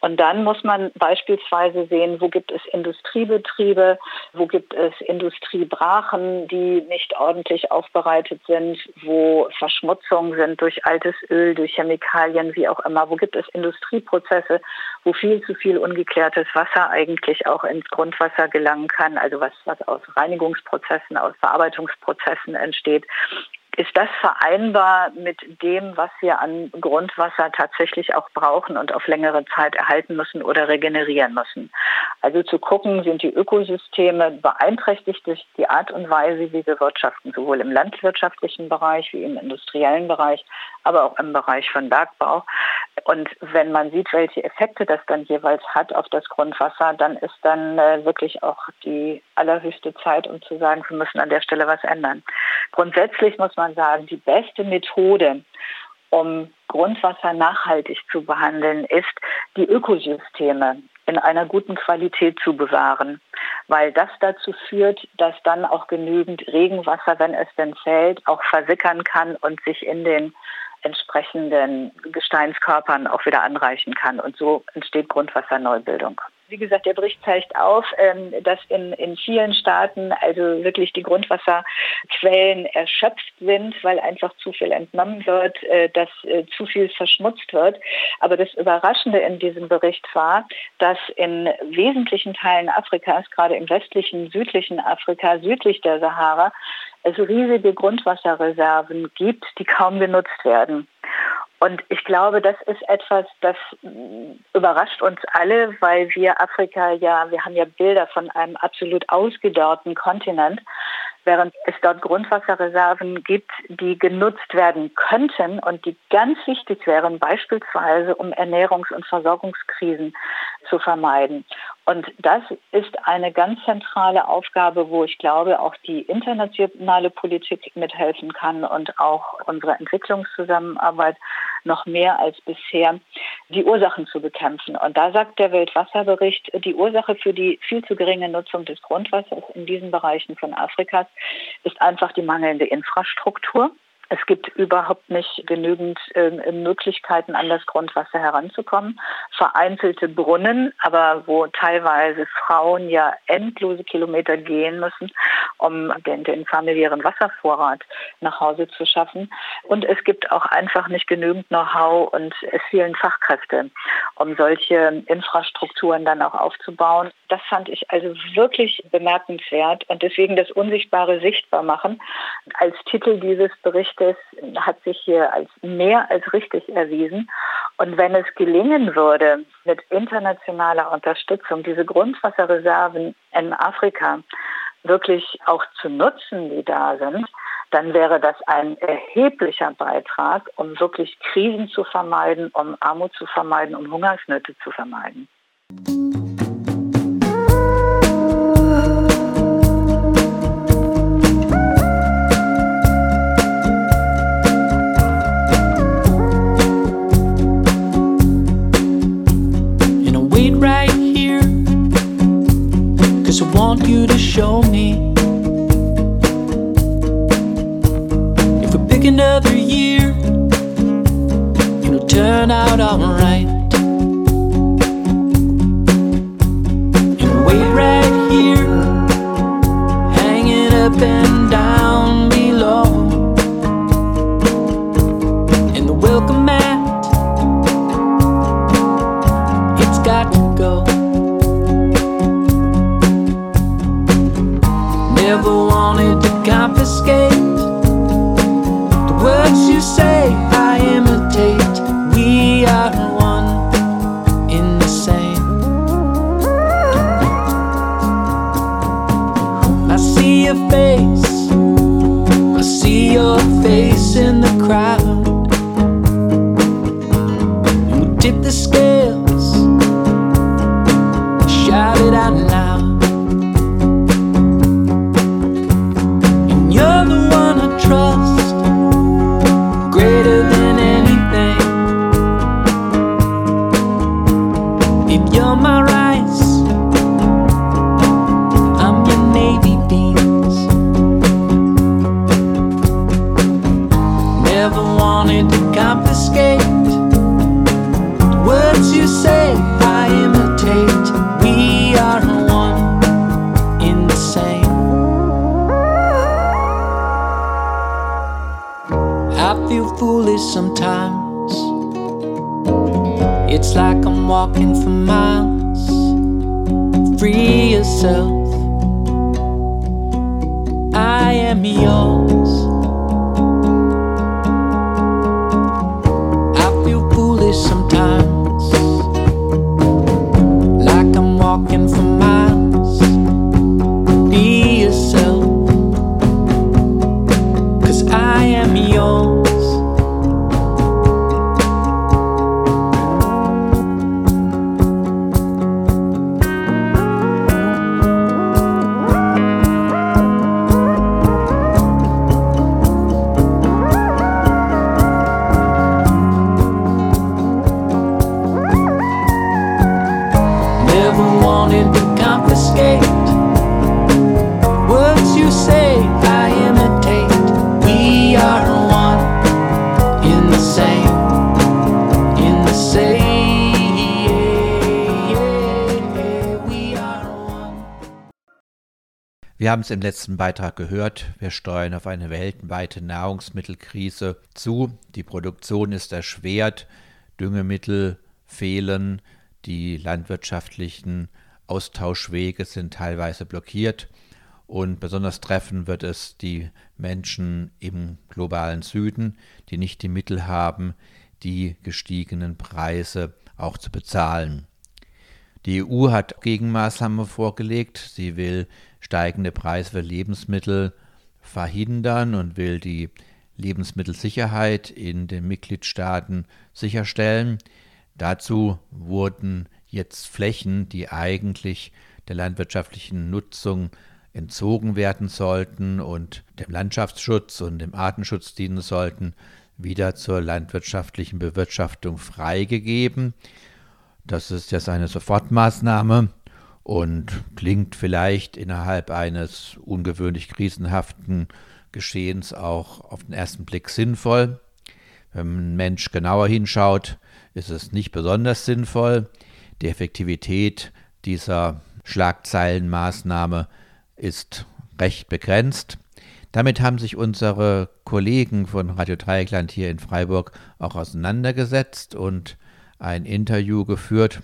Und dann muss man beispielsweise sehen, wo gibt es Industriebetriebe, wo gibt es Industriebrachen, die nicht ordentlich aufbereitet sind, wo Verschmutzungen sind durch altes Öl, durch Chemikalien, wie auch immer, wo gibt es Industrieprozesse, Prozesse, wo viel zu viel ungeklärtes Wasser eigentlich auch ins Grundwasser gelangen kann, also was, was aus Reinigungsprozessen, aus Verarbeitungsprozessen entsteht ist das vereinbar mit dem, was wir an Grundwasser tatsächlich auch brauchen und auf längere Zeit erhalten müssen oder regenerieren müssen? Also zu gucken, sind die Ökosysteme beeinträchtigt durch die Art und Weise, wie wir wirtschaften, sowohl im landwirtschaftlichen Bereich wie im industriellen Bereich, aber auch im Bereich von Bergbau. Und wenn man sieht, welche Effekte das dann jeweils hat auf das Grundwasser, dann ist dann äh, wirklich auch die allerhöchste Zeit, um zu sagen, wir müssen an der Stelle was ändern. Grundsätzlich muss man sagen, die beste Methode, um Grundwasser nachhaltig zu behandeln, ist, die Ökosysteme in einer guten Qualität zu bewahren, weil das dazu führt, dass dann auch genügend Regenwasser, wenn es denn fällt, auch versickern kann und sich in den entsprechenden Gesteinskörpern auch wieder anreichen kann. Und so entsteht Grundwasserneubildung. wie gesagt, der Bericht zeigt auf, ähm, dass in, in vielen Staaten also wirklich die Grundwasserquellen erschöpft sind, weil einfach zu viel entnommen wird, äh, dass äh, zu viel verschmutzt wird. Aber das Überraschende in diesem Bericht war, dass in wesentlichen Teilen Afrikas, gerade im westlichen, südlichen Afrika, südlich der Sahara, es riesige Grundwasserreserven gibt, die kaum genutzt werden. Und ich glaube, das ist etwas, das überrascht uns alle, weil wir Afrika ja, wir haben ja Bilder von einem absolut ausgedörrten Kontinent während es dort Grundwasserreserven gibt, die genutzt werden könnten und die ganz wichtig wären, beispielsweise um Ernährungs- und Versorgungskrisen zu vermeiden. Und das ist eine ganz zentrale Aufgabe, wo ich glaube, auch die internationale Politik mithelfen kann und auch unsere Entwicklungszusammenarbeit noch mehr als bisher die Ursachen zu bekämpfen. Und da sagt der Weltwasserbericht, die Ursache für die viel zu geringe Nutzung des Grundwassers in diesen Bereichen von Afrikas ist einfach die mangelnde Infrastruktur. Es gibt überhaupt nicht genügend äh, Möglichkeiten, an das Grundwasser heranzukommen. Vereinzelte Brunnen, aber wo teilweise Frauen ja endlose Kilometer gehen müssen, um den, den familiären Wasservorrat nach Hause zu schaffen. Und es gibt auch einfach nicht genügend Know-how und es fehlen Fachkräfte, um solche Infrastrukturen dann auch aufzubauen. Das fand ich also wirklich bemerkenswert und deswegen das Unsichtbare sichtbar machen als Titel dieses Berichts Berichtes hat sich hier als mehr als richtig erwiesen. Und wenn es gelingen würde, mit internationaler Unterstützung diese Grundwasserreserven in Afrika wirklich auch zu nutzen, die da sind, dann wäre das ein erheblicher Beitrag, um wirklich Krisen zu vermeiden, um Armut zu vermeiden, um Hungersnöte zu vermeiden. Want you to show me if we pick another year, it'll turn out alright. Wanted to confiscate words you say. I imitate. We are one in the same. I feel foolish sometimes. It's like I'm walking for miles. Free yourself. I am yours. Haben es im letzten Beitrag gehört, wir steuern auf eine weltweite Nahrungsmittelkrise zu. Die Produktion ist erschwert, Düngemittel fehlen, die landwirtschaftlichen Austauschwege sind teilweise blockiert und besonders treffen wird es die Menschen im globalen Süden, die nicht die Mittel haben, die gestiegenen Preise auch zu bezahlen. Die EU hat Gegenmaßnahmen vorgelegt. Sie will steigende Preise für Lebensmittel verhindern und will die Lebensmittelsicherheit in den Mitgliedstaaten sicherstellen. Dazu wurden jetzt Flächen, die eigentlich der landwirtschaftlichen Nutzung entzogen werden sollten und dem Landschaftsschutz und dem Artenschutz dienen sollten, wieder zur landwirtschaftlichen Bewirtschaftung freigegeben. Das ist jetzt eine Sofortmaßnahme und klingt vielleicht innerhalb eines ungewöhnlich krisenhaften Geschehens auch auf den ersten Blick sinnvoll. Wenn ein Mensch genauer hinschaut, ist es nicht besonders sinnvoll. Die Effektivität dieser Schlagzeilenmaßnahme ist recht begrenzt. Damit haben sich unsere Kollegen von Radio Dreieckland hier in Freiburg auch auseinandergesetzt und ein Interview geführt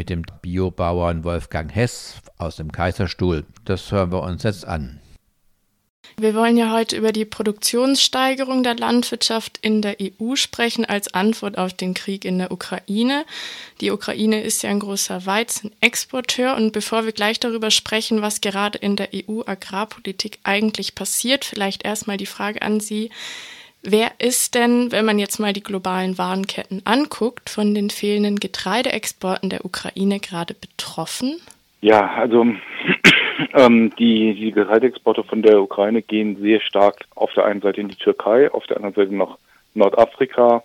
mit dem Biobauern Wolfgang Hess aus dem Kaiserstuhl. Das hören wir uns jetzt an. Wir wollen ja heute über die Produktionssteigerung der Landwirtschaft in der EU sprechen als Antwort auf den Krieg in der Ukraine. Die Ukraine ist ja ein großer Weizenexporteur und bevor wir gleich darüber sprechen, was gerade in der EU-Agrarpolitik eigentlich passiert, vielleicht erstmal die Frage an Sie. Wer ist denn, wenn man jetzt mal die globalen Warenketten anguckt, von den fehlenden Getreideexporten der Ukraine gerade betroffen? Ja, also ähm, die, die Getreideexporte von der Ukraine gehen sehr stark auf der einen Seite in die Türkei, auf der anderen Seite nach Nordafrika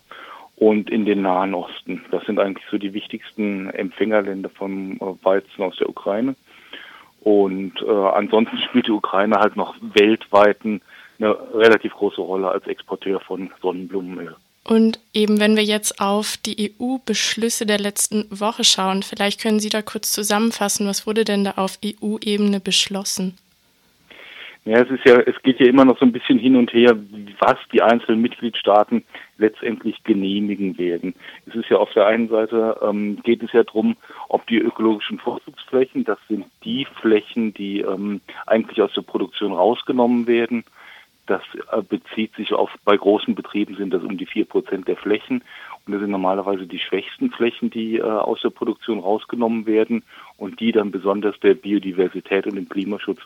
und in den Nahen Osten. Das sind eigentlich so die wichtigsten Empfängerländer vom äh, Weizen aus der Ukraine. Und äh, ansonsten spielt die Ukraine halt noch weltweit eine relativ große Rolle als Exporteur von Sonnenblumenöl. Und eben, wenn wir jetzt auf die EU-Beschlüsse der letzten Woche schauen, vielleicht können Sie da kurz zusammenfassen, was wurde denn da auf EU-Ebene beschlossen? Ja, es ist ja, es geht ja immer noch so ein bisschen hin und her, was die einzelnen Mitgliedstaaten letztendlich genehmigen werden. Es ist ja auf der einen Seite ähm, geht es ja darum, ob die ökologischen Vorzugsflächen, das sind die Flächen, die ähm, eigentlich aus der Produktion rausgenommen werden, das äh, bezieht sich auf, bei großen Betrieben sind das um die vier Prozent der Flächen. Und das sind normalerweise die schwächsten Flächen, die äh, aus der Produktion rausgenommen werden und die dann besonders der Biodiversität und dem Klimaschutz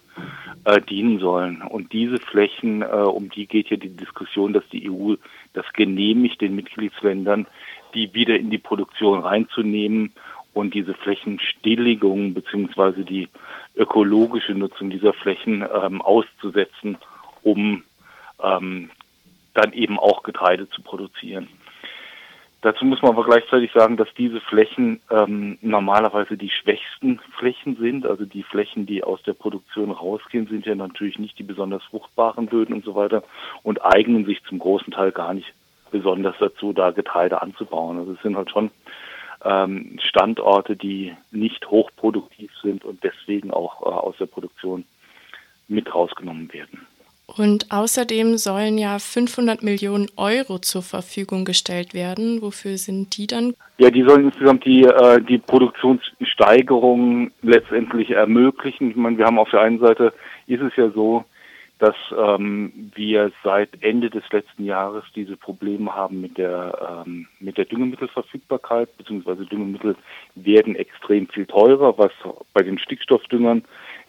äh, dienen sollen. Und diese Flächen, äh, um die geht ja die Diskussion, dass die EU das genehmigt, den Mitgliedsländern, die wieder in die Produktion reinzunehmen und diese Flächenstilllegung beziehungsweise die ökologische Nutzung dieser Flächen ähm, auszusetzen, um ähm, dann eben auch Getreide zu produzieren. Dazu muss man aber gleichzeitig sagen, dass diese Flächen ähm, normalerweise die schwächsten Flächen sind. Also die Flächen, die aus der Produktion rausgehen, sind ja natürlich nicht die besonders fruchtbaren Böden und so weiter und eignen sich zum großen Teil gar nicht besonders dazu, da Getreide anzubauen. Also es sind halt schon ähm, Standorte, die nicht hochproduktiv sind und deswegen auch äh, aus der Produktion mit rausgenommen werden. Und außerdem sollen ja 500 Millionen Euro zur Verfügung gestellt werden. Wofür sind die dann? Ja, die sollen insgesamt die, äh, die Produktionssteigerung letztendlich ermöglichen. Ich meine, wir haben auf der einen Seite, ist es ja so, dass ähm, wir seit Ende des letzten Jahres diese Probleme haben mit der ähm, mit der Düngemittelverfügbarkeit, beziehungsweise Düngemittel werden extrem viel teurer, was bei den Stickstoffdüngern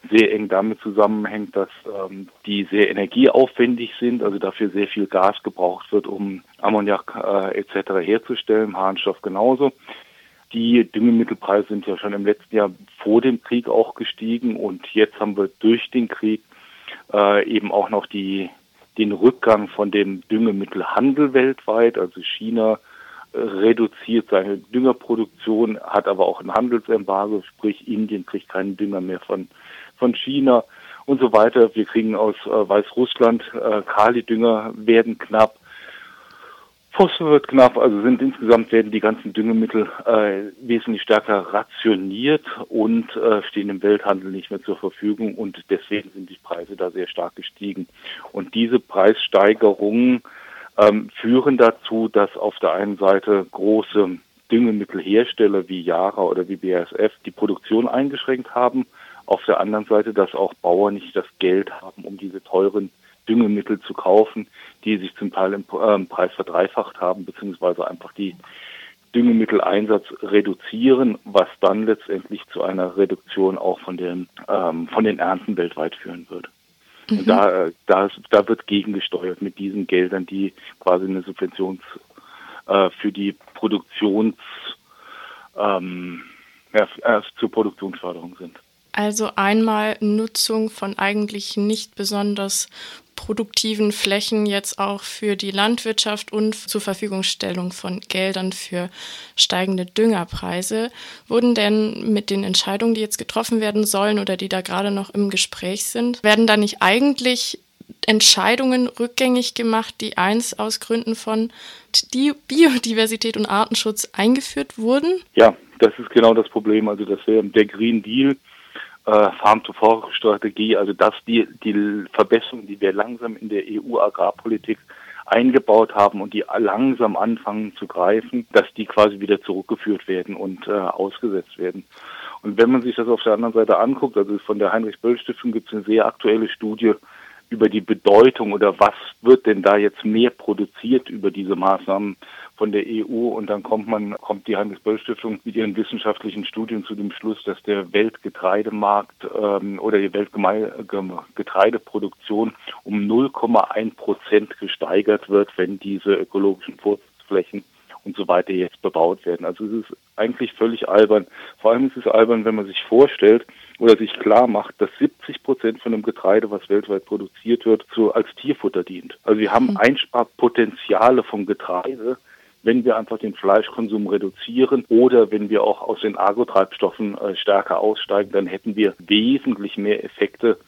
sehr eng damit zusammenhängt, dass ähm, die sehr energieaufwendig sind, also dafür sehr viel Gas gebraucht wird, um Ammoniak äh, etc. herzustellen, Harnstoff genauso. Die Düngemittelpreise sind ja schon im letzten Jahr vor dem Krieg auch gestiegen und jetzt haben wir durch den Krieg äh, eben auch noch die, den Rückgang von dem Düngemittelhandel weltweit. Also China äh, reduziert seine Düngerproduktion, hat aber auch ein Handelsembargo, sprich Indien kriegt keinen Dünger mehr von von China und so weiter. Wir kriegen aus äh, Weißrussland äh, Kalidünger werden knapp. Phosphor wird knapp, also sind insgesamt werden die ganzen Düngemittel äh, wesentlich stärker rationiert und äh, stehen im Welthandel nicht mehr zur Verfügung und deswegen sind die Preise da sehr stark gestiegen. Und diese Preissteigerungen ähm, führen dazu, dass auf der einen Seite große Düngemittelhersteller wie Yara oder wie BASF die Produktion eingeschränkt haben, auf der anderen Seite, dass auch Bauern nicht das Geld haben, um diese teuren Düngemittel zu kaufen, die sich zum Teil im ähm, Preis verdreifacht haben, beziehungsweise einfach die Düngemitteleinsatz reduzieren, was dann letztendlich zu einer Reduktion auch von den, ähm, von den Ernten weltweit führen wird. Mhm. Und da, äh, da, da wird gegengesteuert mit diesen Geldern, die quasi eine Subventions äh, für die Produktions ähm, ja, äh, zur Produktionsförderung sind. Also einmal Nutzung von eigentlich nicht besonders produktiven Flächen jetzt auch für die Landwirtschaft und zur Verfügungstellung von Geldern für steigende Düngerpreise. Wurden denn mit den Entscheidungen, die jetzt getroffen werden sollen oder die da gerade noch im Gespräch sind, werden da nicht eigentlich Entscheidungen rückgängig gemacht, die einst aus Gründen von Biodiversität und Artenschutz eingeführt wurden? Ja, das ist genau das Problem. Also das wäre der Green Deal Farm-to-Fork-Strategie, also dass die, die Verbesserungen, die wir langsam in der EU-Agrarpolitik eingebaut haben und die langsam anfangen zu greifen, dass die quasi wieder zurückgeführt werden und äh, ausgesetzt werden. Und wenn man sich das auf der anderen Seite anguckt, also von der Heinrich-Böll-Stiftung gibt es eine sehr aktuelle Studie über die Bedeutung oder was wird denn da jetzt mehr produziert über diese Maßnahmen von der EU und dann kommt man, kommt die Hannes-Böll-Stiftung mit ihren wissenschaftlichen Studien zu dem Schluss, dass der Weltgetreidemarkt ähm, oder die Weltgetreideproduktion um 0,1 Prozent gesteigert wird, wenn diese ökologischen Vorzugsflächen und so weiter jetzt bebaut werden. Also es ist eigentlich völlig albern. Vor allem ist es albern, wenn man sich vorstellt oder sich klar macht, dass 70 Prozent von dem Getreide, was weltweit produziert wird, so als Tierfutter dient. Also wir haben mhm. Einsparpotenziale vom Getreide, wenn wir einfach den Fleischkonsum reduzieren oder wenn wir auch aus den Agrotreibstoffen äh, stärker aussteigen, dann hätten wir wesentlich mehr Effekte,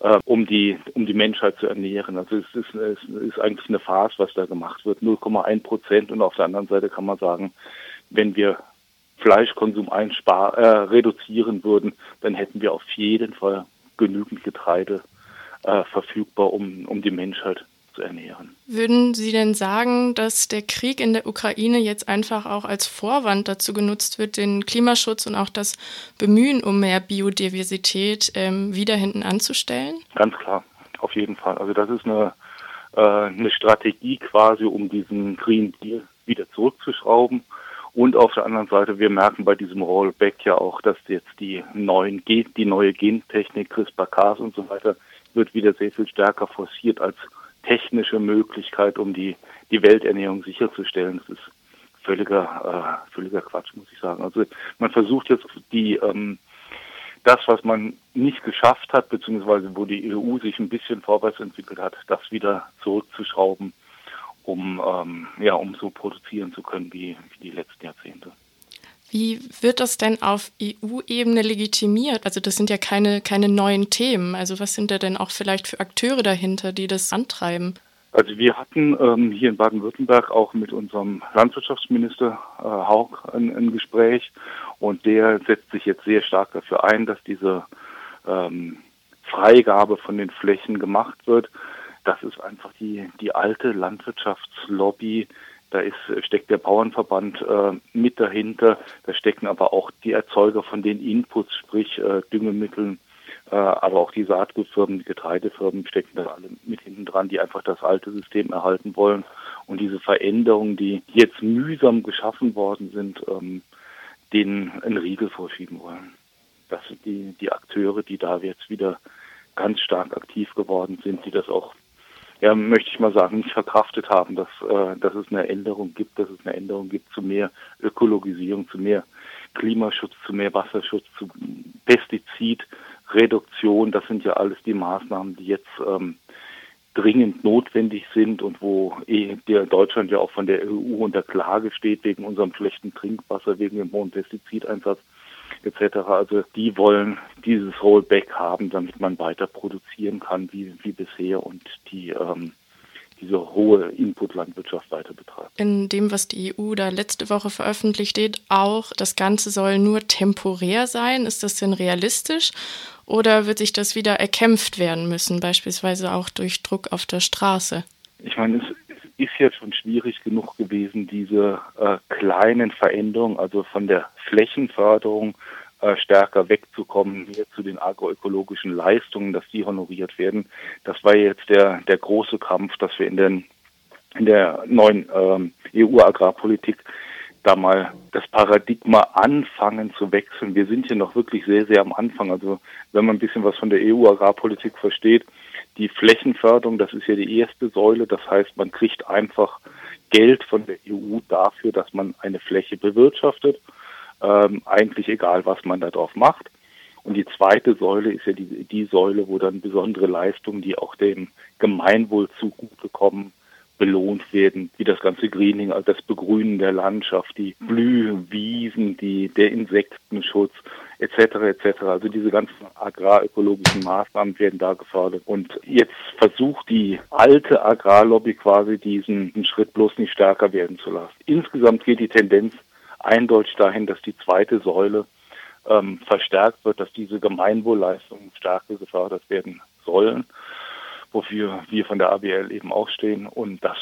äh, um die um die Menschheit zu ernähren. Also es ist, es ist eigentlich eine Farce, was da gemacht wird. 0,1 Prozent und auf der anderen Seite kann man sagen, wenn wir Fleischkonsum einspar äh, reduzieren würden, dann hätten wir auf jeden Fall genügend Getreide äh, verfügbar, um, um die Menschheit zu ernähren. Würden Sie denn sagen, dass der Krieg in der Ukraine jetzt einfach auch als Vorwand dazu genutzt wird, den Klimaschutz und auch das Bemühen um mehr Biodiversität ähm, wieder hinten anzustellen? Ganz klar, auf jeden Fall. Also das ist eine, äh, eine Strategie quasi, um diesen Green Deal wieder zurückzuschrauben. Und auf der anderen Seite, wir merken bei diesem Rollback ja auch, dass jetzt die neuen Gen, die neue Gentechnik, CRISPR-Cas und so weiter, wird wieder sehr viel stärker forciert als technische Möglichkeit, um die, die Welternährung sicherzustellen. Das ist völliger, äh, völliger Quatsch, muss ich sagen. Also man versucht jetzt die ähm, das, was man nicht geschafft hat, beziehungsweise wo die EU sich ein bisschen vorwärts entwickelt hat, das wieder zurückzuschrauben, um ähm, ja, um so produzieren zu können wie, wie die letzten Jahrzehnte. Wie wird das denn auf EU-Ebene legitimiert? Also das sind ja keine, keine neuen Themen. Also was sind da denn auch vielleicht für Akteure dahinter, die das antreiben? Also wir hatten ähm, hier in Baden-Württemberg auch mit unserem Landwirtschaftsminister äh, Haug ein, ein, Gespräch und der setzt sich jetzt sehr stark dafür ein, dass diese ähm, Freigabe von den Flächen gemacht wird. Das ist einfach die, die alte Landwirtschaftslobby, da ist, steckt der Bauernverband äh, mit dahinter. Da stecken aber auch die Erzeuger von den Inputs, sprich äh, Düngemitteln, äh, aber auch die Saatgutfirmen, die Getreidefirmen stecken da alle mit hinten dran, die einfach das alte System erhalten wollen. Und diese Veränderungen, die jetzt mühsam geschaffen worden sind, ähm, denen einen Riegel vorschieben wollen. Das sind die, die Akteure, die da jetzt wieder ganz stark aktiv geworden sind, die das auch ja, möchte ich mal sagen, nicht verkraftet haben, dass, äh, dass es eine Änderung gibt, dass es eine Änderung gibt zu mehr Ökologisierung, zu mehr Klimaschutz, zu mehr Wasserschutz, zu Pestizidreduktion. Das sind ja alles die Maßnahmen, die jetzt ähm, dringend notwendig sind und wo eh der Deutschland ja auch von der EU unter Klage steht wegen unserem schlechten Trinkwasser, wegen dem hohen Pestizideinsatz etc. Also die wollen dieses Rollback haben, damit man weiter produzieren kann wie, wie bisher und die ähm, diese hohe Inputlandwirtschaft weiter betreibt. in dem, was die EU da letzte Woche veröffentlicht steht, auch, das Ganze soll nur temporär sein. Ist das denn realistisch? Oder wird sich das wieder erkämpft werden müssen, beispielsweise auch durch Druck auf der Straße? Ich meine, es ist ja schon schwierig genug gewesen, diese äh, kleinen Veränderungen, also von der Flächenförderung äh, stärker wegzukommen, mehr zu den agroökologischen Leistungen, dass die honoriert werden. Das war jetzt der, der große Kampf, dass wir in, den, in der neuen ähm, EU-Agrarpolitik da mal das Paradigma anfangen zu wechseln. Wir sind hier noch wirklich sehr, sehr am Anfang. Also wenn man ein bisschen was von der EU-Agrarpolitik versteht, die Flächenförderung, das ist ja die erste Säule. Das heißt, man kriegt einfach Geld von der EU dafür, dass man eine Fläche bewirtschaftet ähm, eigentlich egal, was man da drauf macht. Und die zweite Säule ist ja die, die Säule, wo dann besondere Leistungen, die auch dem Gemeinwohl zugutekommen, belohnt werden, wie das ganze Greening, also das Begrünen der Landschaft, die Blühwiesen, die, der Insektenschutz etc. etc. Also diese ganzen agrarökologischen Maßnahmen werden da gefördert. Und jetzt versucht die alte Agrarlobby quasi diesen Schritt bloß nicht stärker werden zu lassen. Insgesamt geht die Tendenz eindeutig dahin, dass die zweite Säule ähm, verstärkt wird, dass diese Gemeinwohlleistungen stärker gefördert werden sollen, wofür wir von der ABL eben auch stehen. Und das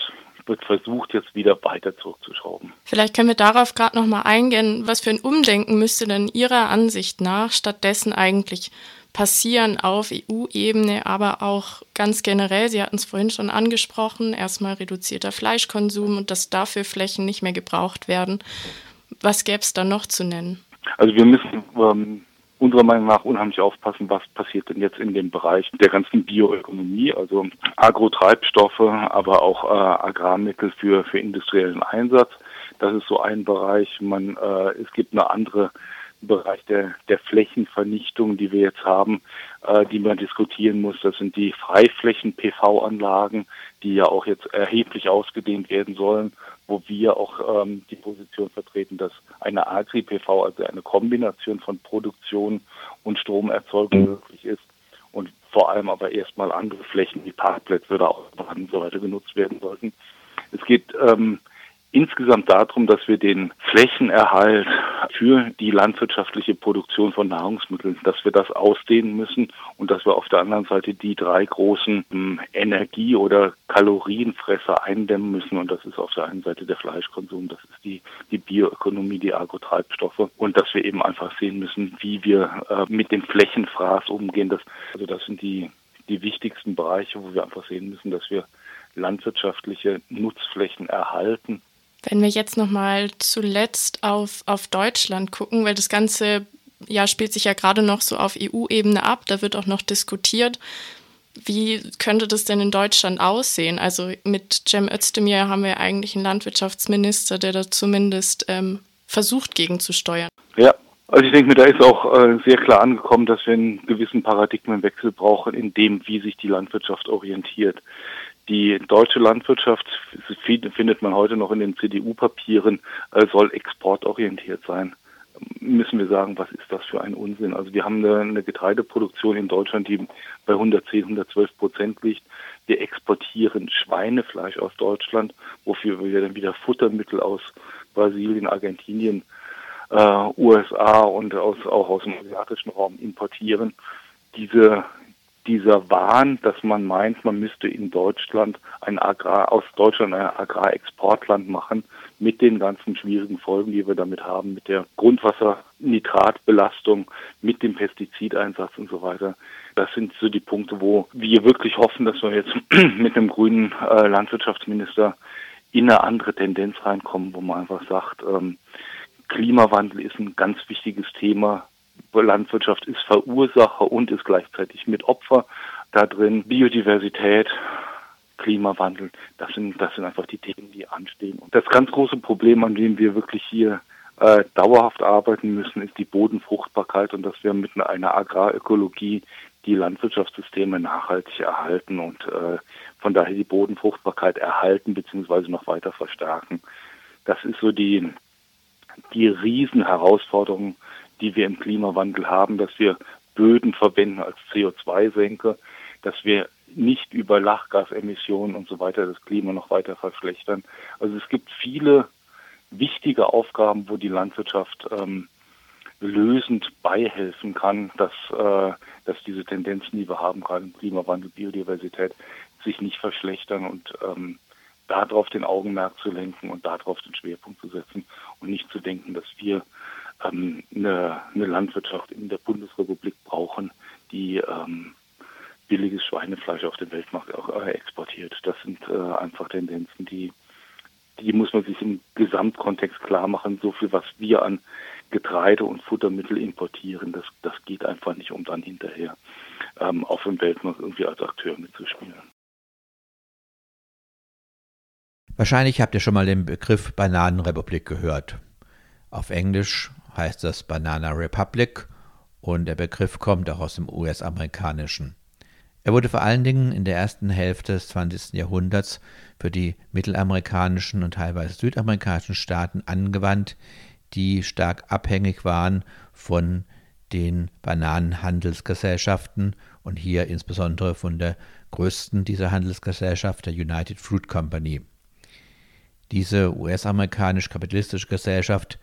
wird versucht, jetzt wieder weiter zurückzuschrauben. Vielleicht können wir darauf gerade noch mal eingehen. Was für ein Umdenken müsste denn Ihrer Ansicht nach stattdessen eigentlich passieren auf EU-Ebene, aber auch ganz generell, Sie hatten es vorhin schon angesprochen, erstmal reduzierter Fleischkonsum und dass dafür Flächen nicht mehr gebraucht werden. Was gäbe es da noch zu nennen? Also wir müssen ähm, unserer Meinung nach unheimlich aufpassen, was passiert denn jetzt in dem Bereich der ganzen Bioökonomie, also Agrotreibstoffe, aber auch äh, Agrarmittel für, für industriellen Einsatz. Das ist so ein Bereich. Man, äh, es gibt eine andere Bereich der, der Flächenvernichtung, die wir jetzt haben, äh, die man diskutieren muss. Das sind die Freiflächen-PV-Anlagen, die ja auch jetzt erheblich ausgedehnt werden sollen wo wir auch ähm, die Position vertreten, dass eine Agri-PV, also eine Kombination von Produktion und Stromerzeugung möglich ist und vor allem aber erstmal andere Flächen wie Parkplätze oder Autobahnen und so weiter genutzt werden sollten. Es geht ähm, insgesamt darum, dass wir den Flächenerhalt für die landwirtschaftliche Produktion von Nahrungsmitteln, dass wir das ausdehnen müssen und dass wir auf der anderen Seite die drei großen ähm, Energie- oder Kalorienfresser eindämmen müssen. Und das ist auf der einen Seite der Fleischkonsum, das ist die, die Bioökonomie, die Agrotreibstoffe und dass wir eben einfach sehen müssen, wie wir äh, mit dem Flächenfraß umgehen. Das, also das sind die, die wichtigsten Bereiche, wo wir einfach sehen müssen, dass wir landwirtschaftliche Nutzflächen erhalten wenn wir jetzt nochmal zuletzt auf, auf Deutschland gucken, weil das Ganze ja spielt sich ja gerade noch so auf EU-Ebene ab, da wird auch noch diskutiert. Wie könnte das denn in Deutschland aussehen? Also mit Cem Özdemir haben wir eigentlich einen Landwirtschaftsminister, der da zumindest ähm, versucht gegenzusteuern. Ja, also ich denke mir, da ist auch äh, sehr klar angekommen, dass wir einen gewissen Paradigmenwechsel brauchen in dem, wie sich die Landwirtschaft orientiert. Die deutsche Landwirtschaft, findet man heute noch in den CDU-Papieren, äh, soll exportorientiert sein. Müssen wir sagen, was ist das für ein Unsinn? Also wir haben eine, Getreideproduktion in Deutschland, die bei 110, 112 Prozent liegt. Wir exportieren Schweinefleisch aus Deutschland, wofür wir dann wieder Futtermittel aus Brasilien, Argentinien, äh, USA und aus, auch aus dem asiatischen Raum importieren. Diese dieser Wahn, dass man meint, man müsste in Deutschland ein Agrar, aus Deutschland ein Agrarexportland machen, mit den ganzen schwierigen Folgen, die wir damit haben, mit der Grundwassernitratbelastung, mit dem Pestizideinsatz und so weiter. Das sind so die Punkte, wo wir wirklich hoffen, dass wir jetzt mit einem grünen äh, Landwirtschaftsminister in eine andere Tendenz reinkommen, wo man einfach sagt, ähm, Klimawandel ist ein ganz wichtiges Thema. Landwirtschaft ist Verursacher und ist gleichzeitig mit Opfer da drin. Biodiversität, Klimawandel, das sind, das sind einfach die Themen, die anstehen. Und das ganz große Problem, an dem wir wirklich hier äh, dauerhaft arbeiten müssen, ist die Bodenfruchtbarkeit und dass wir mit einer Agrarökologie die Landwirtschaftssysteme nachhaltig erhalten und äh, von daher die Bodenfruchtbarkeit erhalten bzw. noch weiter verstärken. Das ist so die, die Riesenherausforderung, die wir im Klimawandel haben, dass wir Böden verwenden als CO2-Senke, dass wir nicht über Lachgasemissionen und so weiter das Klima noch weiter verschlechtern. Also es gibt viele wichtige Aufgaben, wo die Landwirtschaft ähm, lösend beihelfen kann, dass, äh, dass diese Tendenzen, die wir haben, gerade im Klimawandel, Biodiversität, sich nicht verschlechtern und ähm, darauf den Augenmerk zu lenken und darauf den Schwerpunkt zu setzen und nicht zu denken, dass wir ähm, eine, eine Landwirtschaft in der Bundesrepublik brauchen, die ähm, billiges Schweinefleisch auf den Weltmarkt auch äh, exportiert. Das sind äh, einfach Tendenzen, die, die muss man sich im Gesamtkontext klar machen. So viel, was wir an Getreide und Futtermittel importieren, das, das geht einfach nicht, um dann hinterher ähm, auf dem Weltmarkt irgendwie als Akteur mitzuspielen. Wahrscheinlich habt ihr schon mal den Begriff Bananenrepublik gehört. Auf Englisch heißt das Banana Republic und der Begriff kommt auch aus dem US-amerikanischen. Er wurde vor allen Dingen in der ersten Hälfte des 20. Jahrhunderts für die mittelamerikanischen und teilweise südamerikanischen Staaten angewandt, die stark abhängig waren von den Bananenhandelsgesellschaften und hier insbesondere von der größten dieser Handelsgesellschaft, der United Fruit Company. Diese US-amerikanisch-kapitalistische Gesellschaft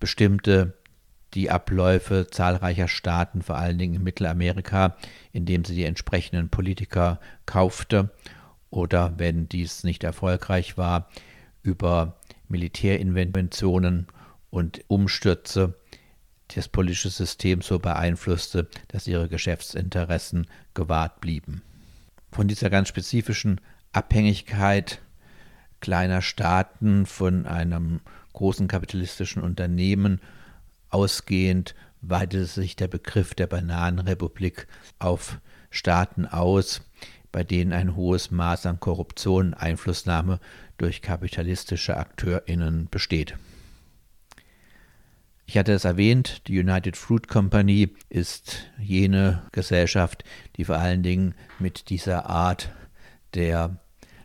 bestimmte die Abläufe zahlreicher Staaten, vor allen Dingen in Mittelamerika, indem sie die entsprechenden Politiker kaufte oder, wenn dies nicht erfolgreich war, über Militärinventionen und Umstürze das politische System so beeinflusste, dass ihre Geschäftsinteressen gewahrt blieben. Von dieser ganz spezifischen Abhängigkeit kleiner Staaten von einem großen kapitalistischen Unternehmen Ausgehend weitete sich der Begriff der Bananenrepublik auf Staaten aus, bei denen ein hohes Maß an Korruption und Einflussnahme durch kapitalistische AkteurInnen besteht. Ich hatte es erwähnt, die United Fruit Company ist jene Gesellschaft, die vor allen Dingen mit dieser Art der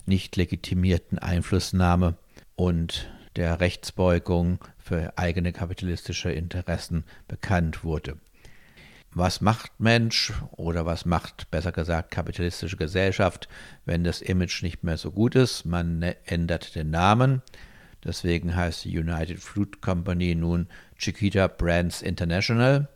nicht legitimierten Einflussnahme und der Rechtsbeugung für eigene kapitalistische Interessen bekannt wurde. Was macht Mensch oder was macht besser gesagt kapitalistische Gesellschaft, wenn das Image nicht mehr so gut ist? Man ne-, ändert den Namen. Deswegen heißt die United Fruit Company nun Chiquita Brands International.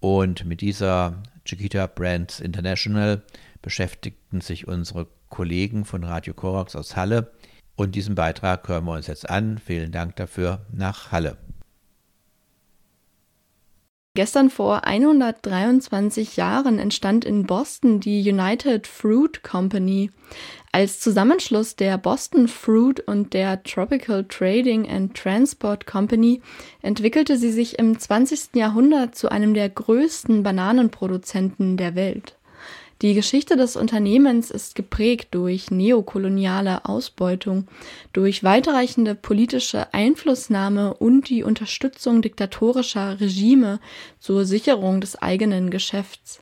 Und mit dieser Chiquita Brands International beschäftigten sich unsere Kollegen von Radio Korax aus Halle und diesen Beitrag hören wir uns jetzt an. Vielen Dank dafür nach Halle. Gestern vor 123 Jahren entstand in Boston die United Fruit Company. Als Zusammenschluss der Boston Fruit und der Tropical Trading and Transport Company entwickelte sie sich im 20. Jahrhundert zu einem der größten Bananenproduzenten der Welt. Die Geschichte des Unternehmens ist geprägt durch neokoloniale Ausbeutung, durch weitreichende politische Einflussnahme und die Unterstützung diktatorischer Regime zur Sicherung des eigenen Geschäfts.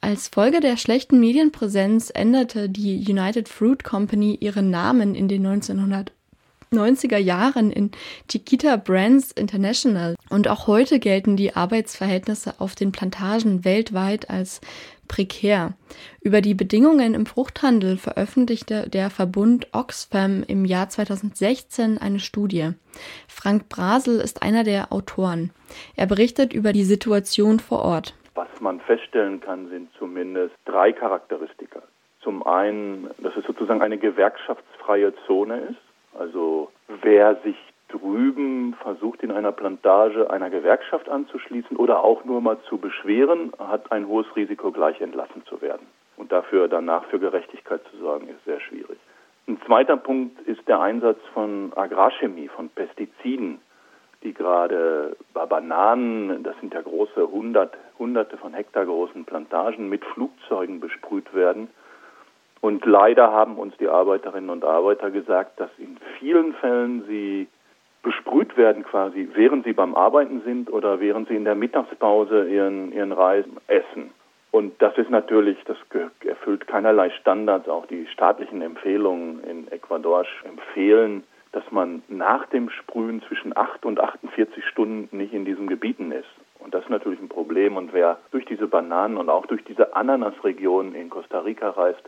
Als Folge der schlechten Medienpräsenz änderte die United Fruit Company ihren Namen in den 1990er Jahren in Chiquita Brands International. Und auch heute gelten die Arbeitsverhältnisse auf den Plantagen weltweit als prekär. Über die Bedingungen im Fruchthandel veröffentlichte der Verbund Oxfam im Jahr 2016 eine Studie. Frank Brasel ist einer der Autoren. Er berichtet über die Situation vor Ort. Was man feststellen kann, sind zumindest drei Charakteristika. Zum einen, dass es sozusagen eine gewerkschaftsfreie Zone ist. Also wer sich drüben versucht, in einer Plantage einer Gewerkschaft anzuschließen oder auch nur mal zu beschweren, hat ein hohes Risiko, gleich entlassen zu werden. Und dafür danach für Gerechtigkeit zu sorgen, ist sehr schwierig. Ein zweiter Punkt ist der Einsatz von Agrarchemie, von Pestiziden, die gerade bei Bananen, das sind ja große hundert, hunderte von Hektar großen Plantagen, mit Flugzeugen besprüht werden. Und leider haben uns die Arbeiterinnen und Arbeiter gesagt, dass in vielen Fällen sie besprüht werden quasi, während sie beim Arbeiten sind oder während sie in der Mittagspause ihren, ihren Reis essen. Und das ist natürlich, das erfüllt keinerlei Standards. Auch die staatlichen Empfehlungen in Ecuador empfehlen, dass man nach dem Sprühen zwischen 8 und 48 Stunden nicht in diesen Gebieten ist. Und das ist natürlich ein Problem. Und wer durch diese Bananen und auch durch diese Ananasregion in Costa Rica reist,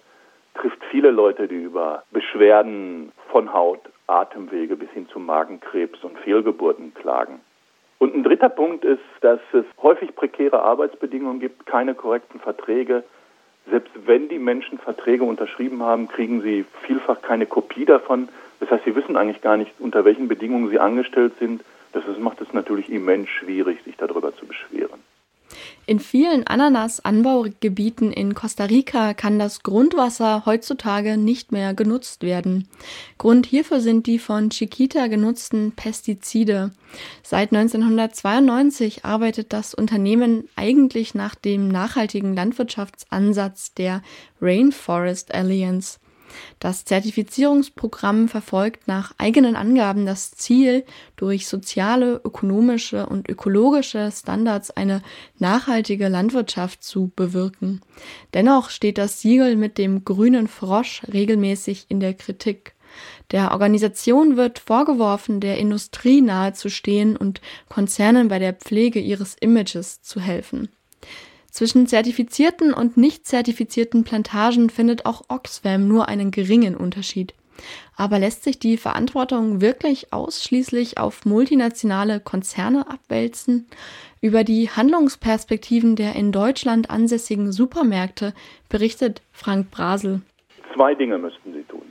trifft viele Leute, die über Beschwerden von Haut, Atemwege bis hin zu Magenkrebs und Fehlgeburten klagen. Und ein dritter Punkt ist, dass es häufig prekäre Arbeitsbedingungen gibt, keine korrekten Verträge. Selbst wenn die Menschen Verträge unterschrieben haben, kriegen sie vielfach keine Kopie davon. Das heißt, sie wissen eigentlich gar nicht, unter welchen Bedingungen sie angestellt sind. Das macht es natürlich immens schwierig, sich darüber zu beschweren. In vielen Ananas-Anbaugebieten in Costa Rica kann das Grundwasser heutzutage nicht mehr genutzt werden. Grund hierfür sind die von Chiquita genutzten Pestizide. Seit 1992 arbeitet das Unternehmen eigentlich nach dem nachhaltigen Landwirtschaftsansatz der Rainforest Alliance. Das Zertifizierungsprogramm verfolgt nach eigenen Angaben das Ziel, durch soziale, ökonomische und ökologische Standards eine nachhaltige Landwirtschaft zu bewirken. Dennoch steht das Siegel mit dem grünen Frosch regelmäßig in der Kritik. Der Organisation wird vorgeworfen, der Industrie nahezustehen und Konzernen bei der Pflege ihres Images zu helfen. Zwischen zertifizierten und nicht zertifizierten Plantagen findet auch Oxfam nur einen geringen Unterschied. Aber lässt sich die Verantwortung wirklich ausschließlich auf multinationale Konzerne abwälzen? Über die Handlungsperspektiven der in Deutschland ansässigen Supermärkte berichtet Frank Brasel. Zwei Dinge müssten sie tun.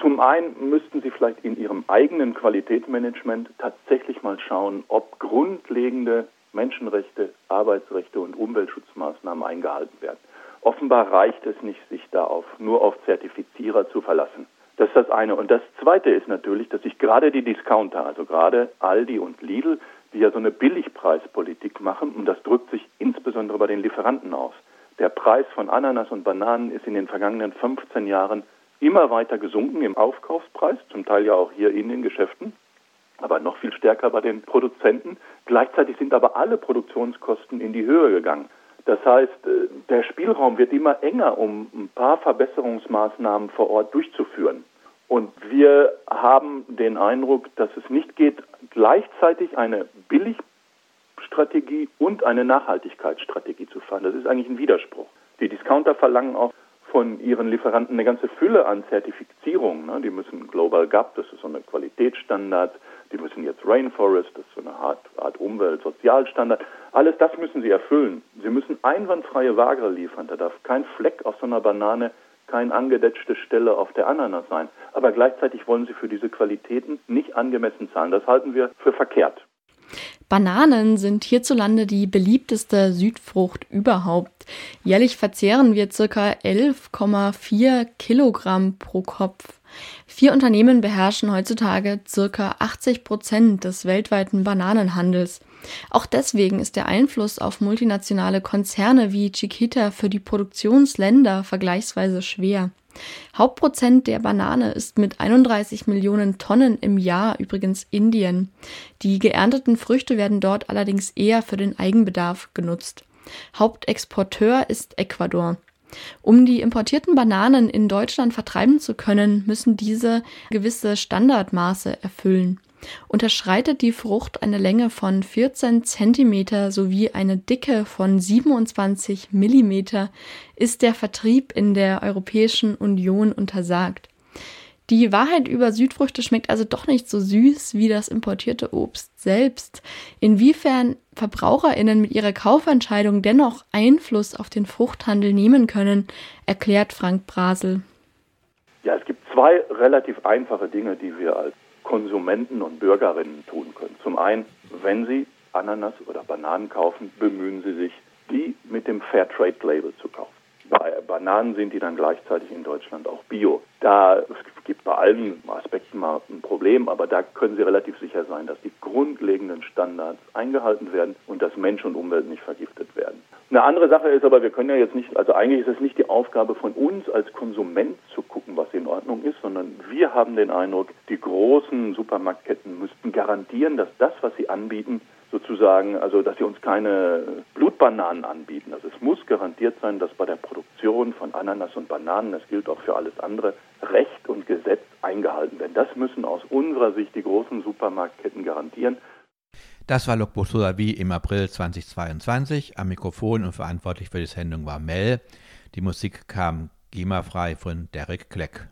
Zum einen müssten sie vielleicht in ihrem eigenen Qualitätsmanagement tatsächlich mal schauen, ob grundlegende Menschenrechte, Arbeitsrechte und Umweltschutzmaßnahmen eingehalten werden. Offenbar reicht es nicht, sich da nur auf Zertifizierer zu verlassen. Das ist das eine. Und das zweite ist natürlich, dass sich gerade die Discounter, also gerade Aldi und Lidl, die ja so eine Billigpreispolitik machen, und das drückt sich insbesondere bei den Lieferanten aus. Der Preis von Ananas und Bananen ist in den vergangenen 15 Jahren immer weiter gesunken im Aufkaufspreis, zum Teil ja auch hier in den Geschäften aber noch viel stärker bei den Produzenten. Gleichzeitig sind aber alle Produktionskosten in die Höhe gegangen. Das heißt, äh, der Spielraum wird immer enger, um ein paar Verbesserungsmaßnahmen vor Ort durchzuführen. Und wir haben den Eindruck, dass es nicht geht, gleichzeitig eine Billigstrategie und eine Nachhaltigkeitsstrategie zu fahren. Das ist eigentlich ein Widerspruch. Die Discounter verlangen auch von ihren Lieferanten eine ganze Fülle an Zertifizierungen. Ne? Die müssen Global GAP, das ist so eine Qualitätsstandard, die müssen jetzt Rainforest, das ist so eine Art, Art Umwelt, Sozialstandard. Alles das müssen sie erfüllen. Sie müssen einwandfreie Ware liefern. Da darf kein Fleck auf so einer Banane, keine angedetschte Stelle auf der Ananas sein. Aber gleichzeitig wollen sie für diese Qualitäten nicht angemessen zahlen. Das halten wir für verkehrt. Bananen sind hierzulande die beliebteste Südfrucht überhaupt. Jährlich verzehren wir ca. 11,4 Kilogramm pro Kopf. Vier Unternehmen beherrschen heutzutage ca. 80 Prozent des weltweiten Bananenhandels. Auch deswegen ist der Einfluss auf multinationale Konzerne wie Chiquita für die Produktionsländer vergleichsweise schwer. Hauptprozent der Banane ist mit 31 Millionen Tonnen im Jahr übrigens Indien. Die geernteten Früchte werden dort allerdings eher für den Eigenbedarf genutzt. Hauptexporteur ist Ecuador. Um die importierten Bananen in Deutschland vertreiben zu können, müssen diese gewisse Standardmaße erfüllen. Unterschreitet die Frucht eine Länge von 14 cm sowie eine Dicke von 27 mm, ist der Vertrieb in der Europäischen Union untersagt. Die Wahrheit über Südfrüchte schmeckt also doch nicht so süß wie das importierte Obst selbst. Inwiefern Verbraucherinnen mit ihrer Kaufentscheidung dennoch Einfluss auf den Fruchthandel nehmen können, erklärt Frank Brasel. Ja, es gibt zwei relativ einfache Dinge, die wir als Konsumenten und Bürgerinnen tun können. Zum einen, wenn Sie Ananas oder Bananen kaufen, bemühen Sie sich, die mit dem Fairtrade Label zu kaufen. Bei Bananen sind die dann gleichzeitig in Deutschland auch bio. Da gibt bei allen Aspekten mal ein Problem, aber da können Sie relativ sicher sein, dass die grundlegenden Standards eingehalten werden und dass Mensch und Umwelt nicht vergiftet werden. Eine andere Sache ist aber, wir können ja jetzt nicht, also eigentlich ist es nicht die Aufgabe von uns als Konsument zu gucken, was in Ordnung ist, sondern wir haben den Eindruck, die großen Supermarktketten müssten garantieren, dass das, was sie anbieten, sozusagen, also dass sie uns keine Blutbananen anbieten. Also es muss garantiert sein, dass bei der Produktion von Ananas und Bananen, das gilt auch für alles andere, Recht und Gesetz eingehalten werden. Das müssen aus unserer Sicht die großen Supermarktketten garantieren. Das war Logbuch Solavi im April 2022. Am Mikrofon und verantwortlich für die Sendung war Mel. Die Musik kam GEMA-frei von Derek Kleck.